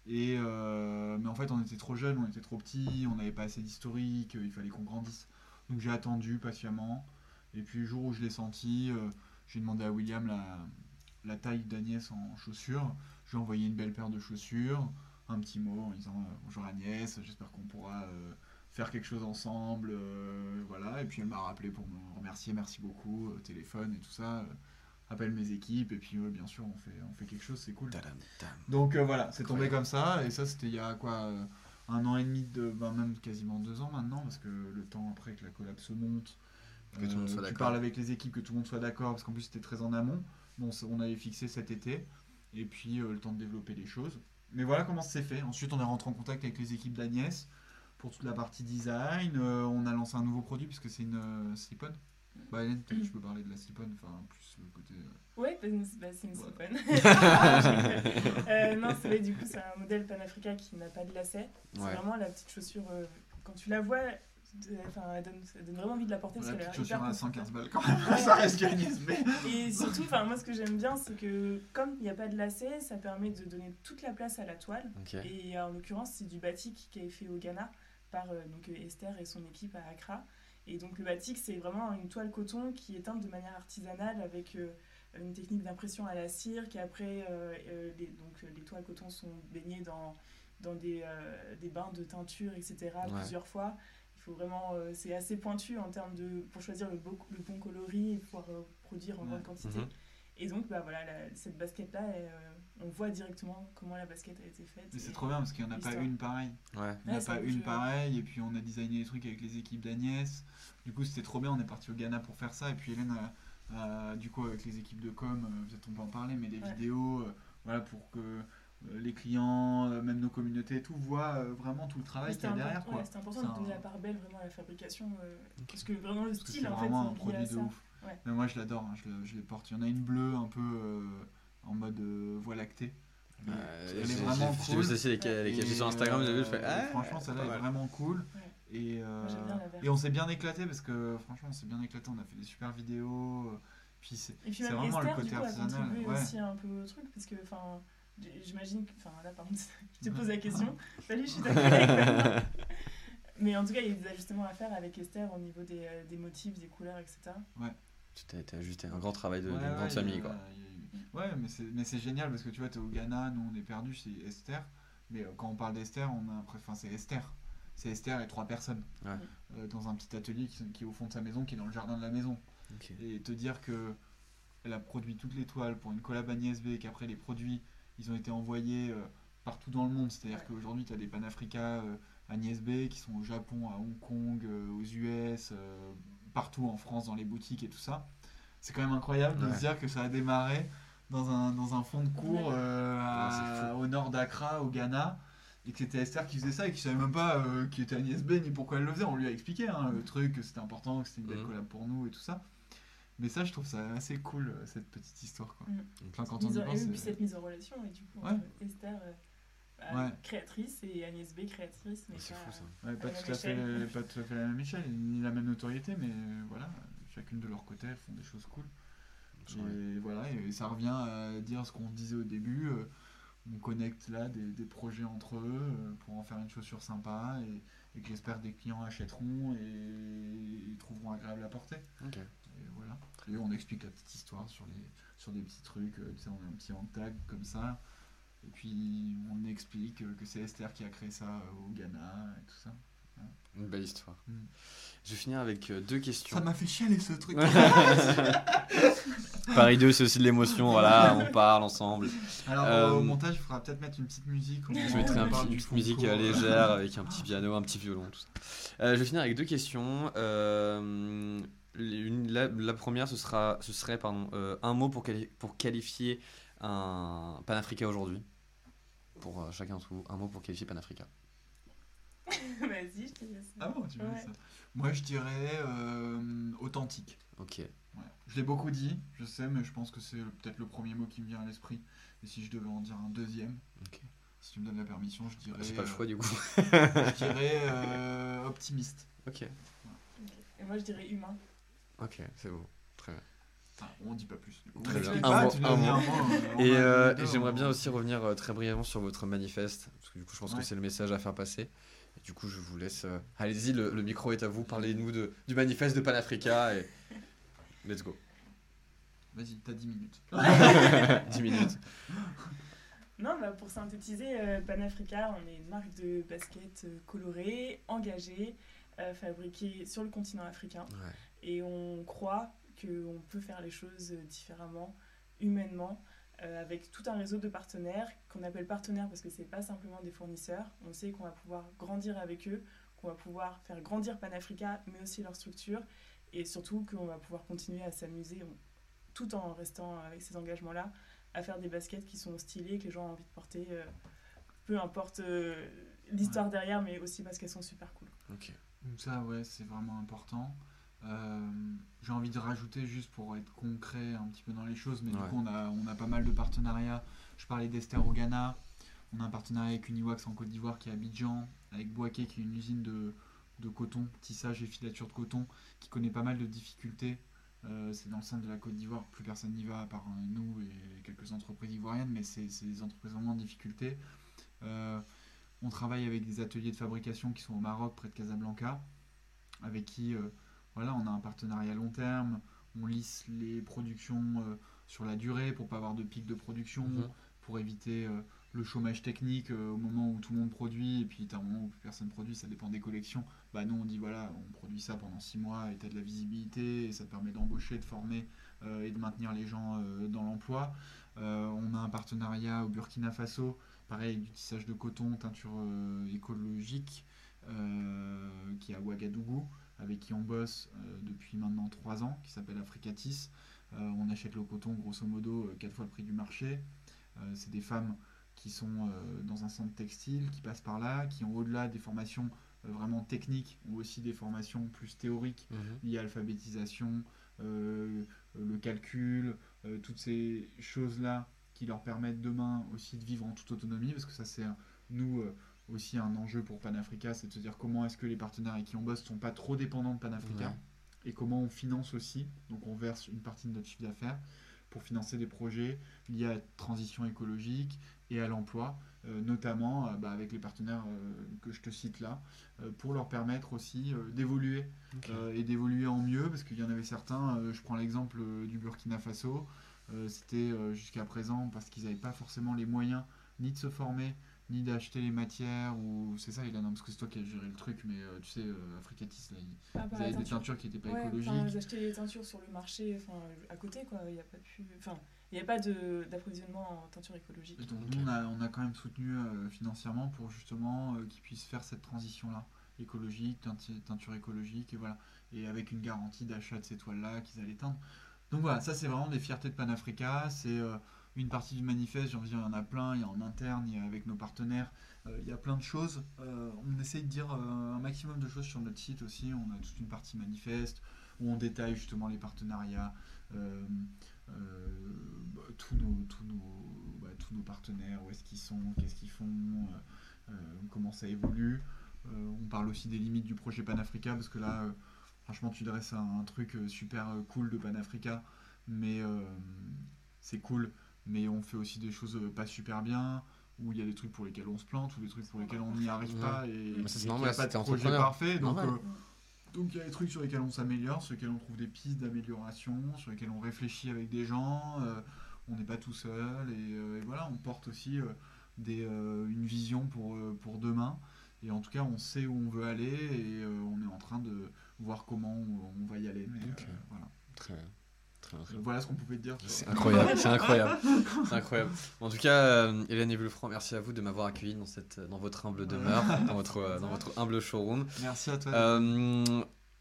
Et euh, mais en fait, on était trop jeunes, on était trop petits, on n'avait pas assez d'historique, euh, il fallait qu'on grandisse. Donc j'ai attendu patiemment. Et puis le jour où je l'ai senti, euh, j'ai demandé à William la, la taille d'Agnès en chaussures. Je lui ai envoyé une belle paire de chaussures, un petit mot en disant euh, bonjour Agnès, j'espère qu'on pourra euh, faire quelque chose ensemble, euh, voilà. Et puis elle m'a rappelé pour me remercier, merci beaucoup, euh, téléphone et tout ça. euh, appelle mes équipes et puis bien sûr on fait, on fait quelque chose, c'est cool. Tadam, tam. Donc voilà, c'est tombé comme ça et ça c'était il y a quoi un an et demi de, ben, même quasiment deux ans maintenant parce que le temps après que la collab se monte, Que tout le monde soit tu d'accord. parles avec les équipes, que tout le monde soit d'accord parce qu'en plus c'était très en amont. Bon, c'est- on avait fixé cet été et puis euh, le temps de développer les choses. Mais voilà comment ça s'est fait. Ensuite on est rentré en contact avec les équipes d'Agnès pour toute la partie design. Euh, on a lancé un nouveau produit puisque c'est une euh, slip-on. Bah Hélène, peut-être tu peux parler de la slip-on, enfin plus le côté... euh, Ouais, bah, c'est bah, c'est une Voilà. slip-on. <laughs> <laughs> Euh, non, c'est vrai, du coup, c'est un modèle Panafrica qui n'a pas de lacet. C'est Ouais. vraiment la petite chaussure. euh, quand tu la vois, de- enfin, elle donne, vraiment envie de la porter parce la qu'elle petite chaussure à confortable. 115 balles quand même, <laughs> ça reste B. Et surtout, enfin, moi, ce que j'aime bien, c'est que comme il n'y a pas de lacet, ça permet de donner toute la place à la toile. Et en l'occurrence, c'est du batik qui est fait au Ghana par euh, donc, euh, Esther et son équipe à Accra. Et donc le batik, c'est vraiment une toile coton qui est teinte de manière artisanale avec euh, une technique d'impression à la cire. Qui après, les, donc, les toiles coton sont baignées dans, dans des, des bains de teinture, etc. Ouais. plusieurs fois. Il faut vraiment, euh, c'est assez pointu en termes de pour choisir le, beau- le bon coloris et pouvoir euh, produire en Ouais. grande quantité. Mhm. Et donc, bah voilà, la- cette basket-là, euh, on voit directement comment la basket a été faite. Mais c'est trop bien parce qu'il n'y en a pas une pareille. Ouais. Il n'y en a Ouais, pas une pareille et puis on a designé les trucs avec les équipes d'Agnès. Du coup c'était trop bien, on est parti au Ghana pour faire ça et puis Hélène a, a, du coup avec les équipes de com, peut-être on peut en parler, mais des Ouais. vidéos euh, voilà, pour que euh, les clients, même nos communautés et tout voient vraiment tout le travail qu'il y a derrière. ouais, c'était important C'est de donner un- la part belle vraiment à la fabrication. euh, Parce que vraiment le style c'est en fait vraiment un produit de ça. ouf. Ouais. Mais moi je l'adore, hein, je, le- je les porte. Il y en a une bleue un peu euh, en mode euh, voie lactée. Mais elle est vraiment j'ai- J'ai cool. vu aussi les, sur Instagram, j'ai vu, je fais euh, ah, franchement, celle-là est vraiment cool. Ouais. Et, euh, et on s'est bien éclaté parce que franchement, on s'est bien éclaté. On a fait des super vidéos. Puis c'est Et puis c'est même vraiment Esther, le du côté coup, a artisanal. contribué Ouais. aussi un peu au truc, parce que, enfin, j'imagine que, enfin là par contre, <laughs> je te pose la question. Salut, je suis ta collègue. <laughs> Mais en tout cas, il y a des ajustements à faire avec Esther au niveau des, des motifs, des couleurs, etc. Tout a été ajusté, un grand travail de- Ouais, grande a- famille quoi. a Ouais, mais c'est mais c'est génial parce que tu vois, t'es au Ghana, nous on est perdu chez Esther. Mais euh, quand on parle d'Esther, on a enfin c'est Esther. C'est Esther et trois personnes Ouais. Euh, dans un petit atelier qui, qui est au fond de sa maison, qui est dans le jardin de la maison. Et te dire que elle a produit toutes les toiles pour une collab Agnès B, qu'après les produits, ils ont été envoyés euh, partout dans le monde. C'est-à-dire qu'aujourd'hui, tu as des Panafrica euh, Agnès B qui sont au Japon, à Hong Kong, aux US, partout en France, dans les boutiques et tout ça. C'est quand même incroyable de se dire que ça a démarré dans un, dans un fond de cours euh, à- au nord d'Accra, au Ghana. Et que c'était Esther qui faisait ça et qui savait même pas euh, qui était Agnès B ni pourquoi elle le faisait. On lui a expliqué hein, le truc, que c'était important, que c'était une belle Mhm. collab pour nous et tout ça. Mais ça, je trouve ça assez cool, euh, cette petite histoire. Quoi. Mhm. Enfin, quand on Mise y en- pense, et puis cette mise en relation, et du coup, Ouais. Esther, euh, Ouais. créatrice, et Agnès B, créatrice. Mais C'est pas- fou ça. Ouais, pas, à la tout à fait, pas tout à fait la même échelle, ni la même notoriété, mais euh, voilà, chacune de leur côté, elles font des choses cool. Et voilà, et ça revient à dire ce qu'on disait au début. euh, on connecte là des, des projets entre eux euh, pour en faire une chaussure sympa et, et que j'espère que des clients achèteront et, trouveront agréable à porter. Ok. Et voilà. Et on explique la petite histoire sur, les, sur des petits trucs. euh, tu sais, on a un petit hand tag comme ça. Et puis on explique euh, que c'est Esther qui a créé ça euh, au Ghana et tout ça. Une belle histoire. Mm. Je vais finir avec euh, deux questions. Ça m'a fait chialer ce truc. <laughs> Paris 2, c'est aussi de l'émotion, voilà, on parle ensemble. Alors Euh, au montage, il faudra peut-être mettre une petite musique. Je mettrai un une petite musique cours. euh, légère avec un petit piano, un petit violon, tout ça. Euh, je vais finir avec deux questions. Euh, une- la, la première, ce, sera, ce serait pardon, euh, un mot pour, quali- pour qualifier un Panafrica aujourd'hui. Pour euh, chacun d'entre vous, un mot pour qualifier Panafrica. <laughs> Vas-y, je te laisse. Ah bon, tu veux Ouais. ça Moi, je dirais euh, authentique. Ok. Ouais. Je l'ai beaucoup dit, je sais, mais je pense que c'est peut-être le premier mot qui me vient à l'esprit. Et si je devais en dire un deuxième, si tu me donnes la permission, je dirais. J'ai pas le euh, choix du coup. je dirais euh, optimiste. ok. Ok. Et moi, je dirais humain. Ok, c'est bon. Très bien. On dit pas plus. Du coup. Très bien. Un mot, un mot. Et, euh, et j'aimerais bien aussi revenir euh, très brièvement sur votre manifeste, parce que du coup je pense Ouais. que c'est le message à faire passer. Et du coup je vous laisse... euh, Allez-y, le, le micro est à vous, parlez-nous de, du manifeste de Panafrica et... Let's go. Vas-y, t'as 10 minutes. <laughs> 10 minutes. Non, bah, pour synthétiser, euh, Panafrica, on est une marque de basket euh, colorée, engagée, euh, fabriquée sur le continent africain. Ouais. Et on croit qu'on peut faire les choses euh, différemment, humainement, euh, avec tout un réseau de partenaires qu'on appelle partenaires parce que c'est pas simplement des fournisseurs. On sait qu'on va pouvoir grandir avec eux, qu'on va pouvoir faire grandir Panafrica, mais aussi leur structure, et surtout qu'on va pouvoir continuer à s'amuser tout en restant avec ces engagements-là, à faire des baskets qui sont stylées, que les gens ont envie de porter, euh, peu importe euh, l'histoire derrière, mais aussi parce qu'elles sont super cool. Ok. Donc ça, ouais, c'est vraiment important. Euh, J'ai envie de rajouter juste pour être concret un petit peu dans les choses, mais Ouais. du coup on a, on a pas mal de partenariats. Je parlais d'Esther au Ghana, on a un partenariat avec Uniwax en Côte d'Ivoire qui est à Abidjan, avec Boaké qui est une usine de, de coton, tissage et filature de coton, qui connaît pas mal de difficultés. Euh, c'est dans le centre de la Côte d'Ivoire, plus personne n'y va à part euh, nous et quelques entreprises ivoiriennes, mais c'est c'est des entreprises vraiment en difficulté. Euh, on travaille avec des ateliers de fabrication qui sont au Maroc, près de Casablanca, avec qui euh, voilà, on a un partenariat long terme, on lisse les productions euh, sur la durée pour pas avoir de pic de production, Mhm. pour éviter euh, le chômage technique euh, au moment où tout le monde produit, et puis t'as un moment où plus personne produit, ça dépend des collections. Bah nous on dit voilà, on produit ça pendant 6 mois et t'as de la visibilité, et ça te permet d'embaucher, de former et de maintenir les gens dans l'emploi. On a un partenariat au Burkina Faso, pareil avec du tissage de coton, teinture écologique, qui est à Ouagadougou, avec qui on bosse euh, depuis maintenant 3 ans, qui s'appelle Africatis. Euh, on achète le coton grosso modo 4 fois le prix du marché. Euh, c'est des femmes qui sont euh, dans un centre textile, qui passent par là, qui ont au-delà des formations euh, vraiment techniques, ont aussi des formations plus théoriques Mhm. liées à l'alphabétisation, euh, le calcul, euh, toutes ces choses-là qui leur permettent demain aussi de vivre en toute autonomie, parce que ça c'est nous euh, aussi un enjeu pour Panafrica, c'est de se dire comment est-ce que les partenaires avec qui on bosse sont pas trop dépendants de Panafrica, Ouais. et comment on finance aussi, donc on verse une partie de notre chiffre d'affaires pour financer des projets liés à la transition écologique et à l'emploi, euh, notamment euh, bah, avec les partenaires euh, que je te cite là, pour leur permettre aussi d'évoluer et d'évoluer en mieux, parce qu'il y en avait certains, je prends l'exemple du Burkina Faso, c'était jusqu'à présent parce qu'ils n'avaient pas forcément les moyens ni de se former, ni d'acheter les matières, ou c'est ça, Ilan, parce que c'est toi qui as géré le truc, mais euh, tu sais, euh, Africatis, là, ils, Ah, ils bah, avaient des teinture. teintures qui n'étaient pas Ouais, écologiques. j'ai acheté les teintures sur le marché, enfin, à côté, quoi. Il n'y a pas pu... Enfin, il n'y a pas de- d'approvisionnement en teinture écologique. Et donc nous, on a, on a quand même soutenu euh, financièrement pour justement euh, qu'ils puissent faire cette transition-là, écologique, teinti- teinture écologique, et voilà. Et avec une garantie d'achat de ces toiles-là qu'ils allaient teindre. Donc voilà, ça c'est vraiment des fiertés de Panafrica, c'est euh, une partie du manifeste, j'ai envie de dire, il y en a plein, il y a en interne, il y a avec nos partenaires, euh, il y a plein de choses. Euh, on essaye de dire euh, un maximum de choses sur notre site aussi, on a toute une partie manifeste où on détaille justement les partenariats, tous, nos, tous, nos, bah, tous nos partenaires, où est-ce qu'ils sont, qu'est-ce qu'ils font, comment ça évolue. On parle aussi des limites du projet Panafrica, parce que là, franchement, tu dresses un, un truc super cool de Panafrica, mais c'est cool, mais on fait aussi des choses euh, pas super bien, où il y a des trucs pour lesquels on se plante, ou des trucs pour lesquels on n'y arrive Ouais. pas, et Mais ça, c'est normal, pas de projet parfait. Donc, euh, donc il y a des trucs sur lesquels on s'améliore, sur lesquels on trouve des pistes d'amélioration, sur lesquels on réfléchit avec des gens. euh, on n'est pas tout seul et, euh, et voilà, on porte aussi euh, des, euh, une vision pour, euh, pour demain. Et en tout cas, on sait où on veut aller et euh, on est en train de voir comment on, on va y aller. Mais, Ok. euh, voilà. Très bien. Euh, Voilà ce qu'on pouvait te dire. C'est incroyable, c'est incroyable, <laughs> c'est incroyable. En tout cas, euh, Hélène et Villefranc, merci à vous de m'avoir accueilli dans cette, dans votre humble demeure, dans votre, euh, dans votre humble showroom. Merci à toi. Euh,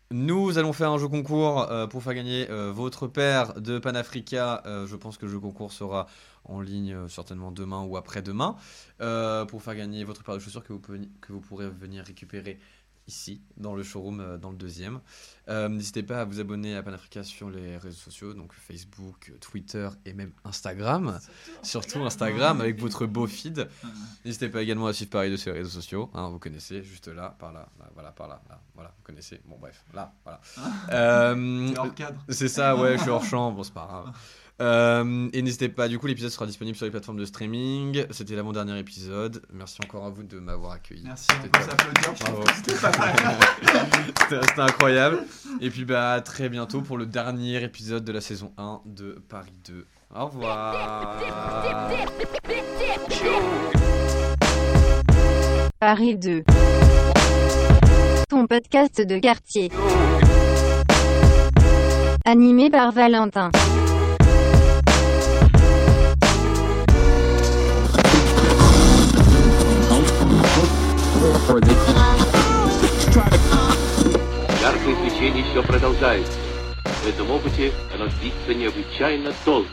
nous allons faire un jeu concours euh, pour faire gagner euh, votre paire de Panafrica. Euh, je pense que le jeu concours sera en ligne euh, certainement demain ou après-demain. Euh, pour faire gagner votre paire de chaussures que vous, pouvez- que vous pourrez venir récupérer ici, dans le showroom, euh, dans le deuxième. Euh, N'hésitez pas à vous abonner à Panafrica sur les réseaux sociaux, donc Facebook, Twitter et même Instagram. Surtout Instagram avec <laughs> votre beau feed. Euh, N'hésitez pas également à suivre Paris de sur les réseaux sociaux. hein, vous connaissez, juste là, par là, là, voilà, par là, là, voilà, vous connaissez. Bon, bref, là, voilà. <laughs> Euh, c'est hors cadre. c'est ça, ouais, je suis hors <laughs> champ, bon, c'est pas grave. Euh, et n'hésitez pas, du coup, l'épisode sera disponible sur les plateformes de streaming. C'était l'avant-dernier épisode. Merci encore à vous de m'avoir accueilli. Merci, on C'était peut s'applaudir. <laughs> C'était incroyable. Et puis, bah, à très bientôt pour le dernier épisode de la saison 1 de Paris 2. Au revoir. Paris 2. Ton podcast de quartier. Animé par Valentin. Яркое свечение еще продолжается. В этом опыте оно длится необычайно долго.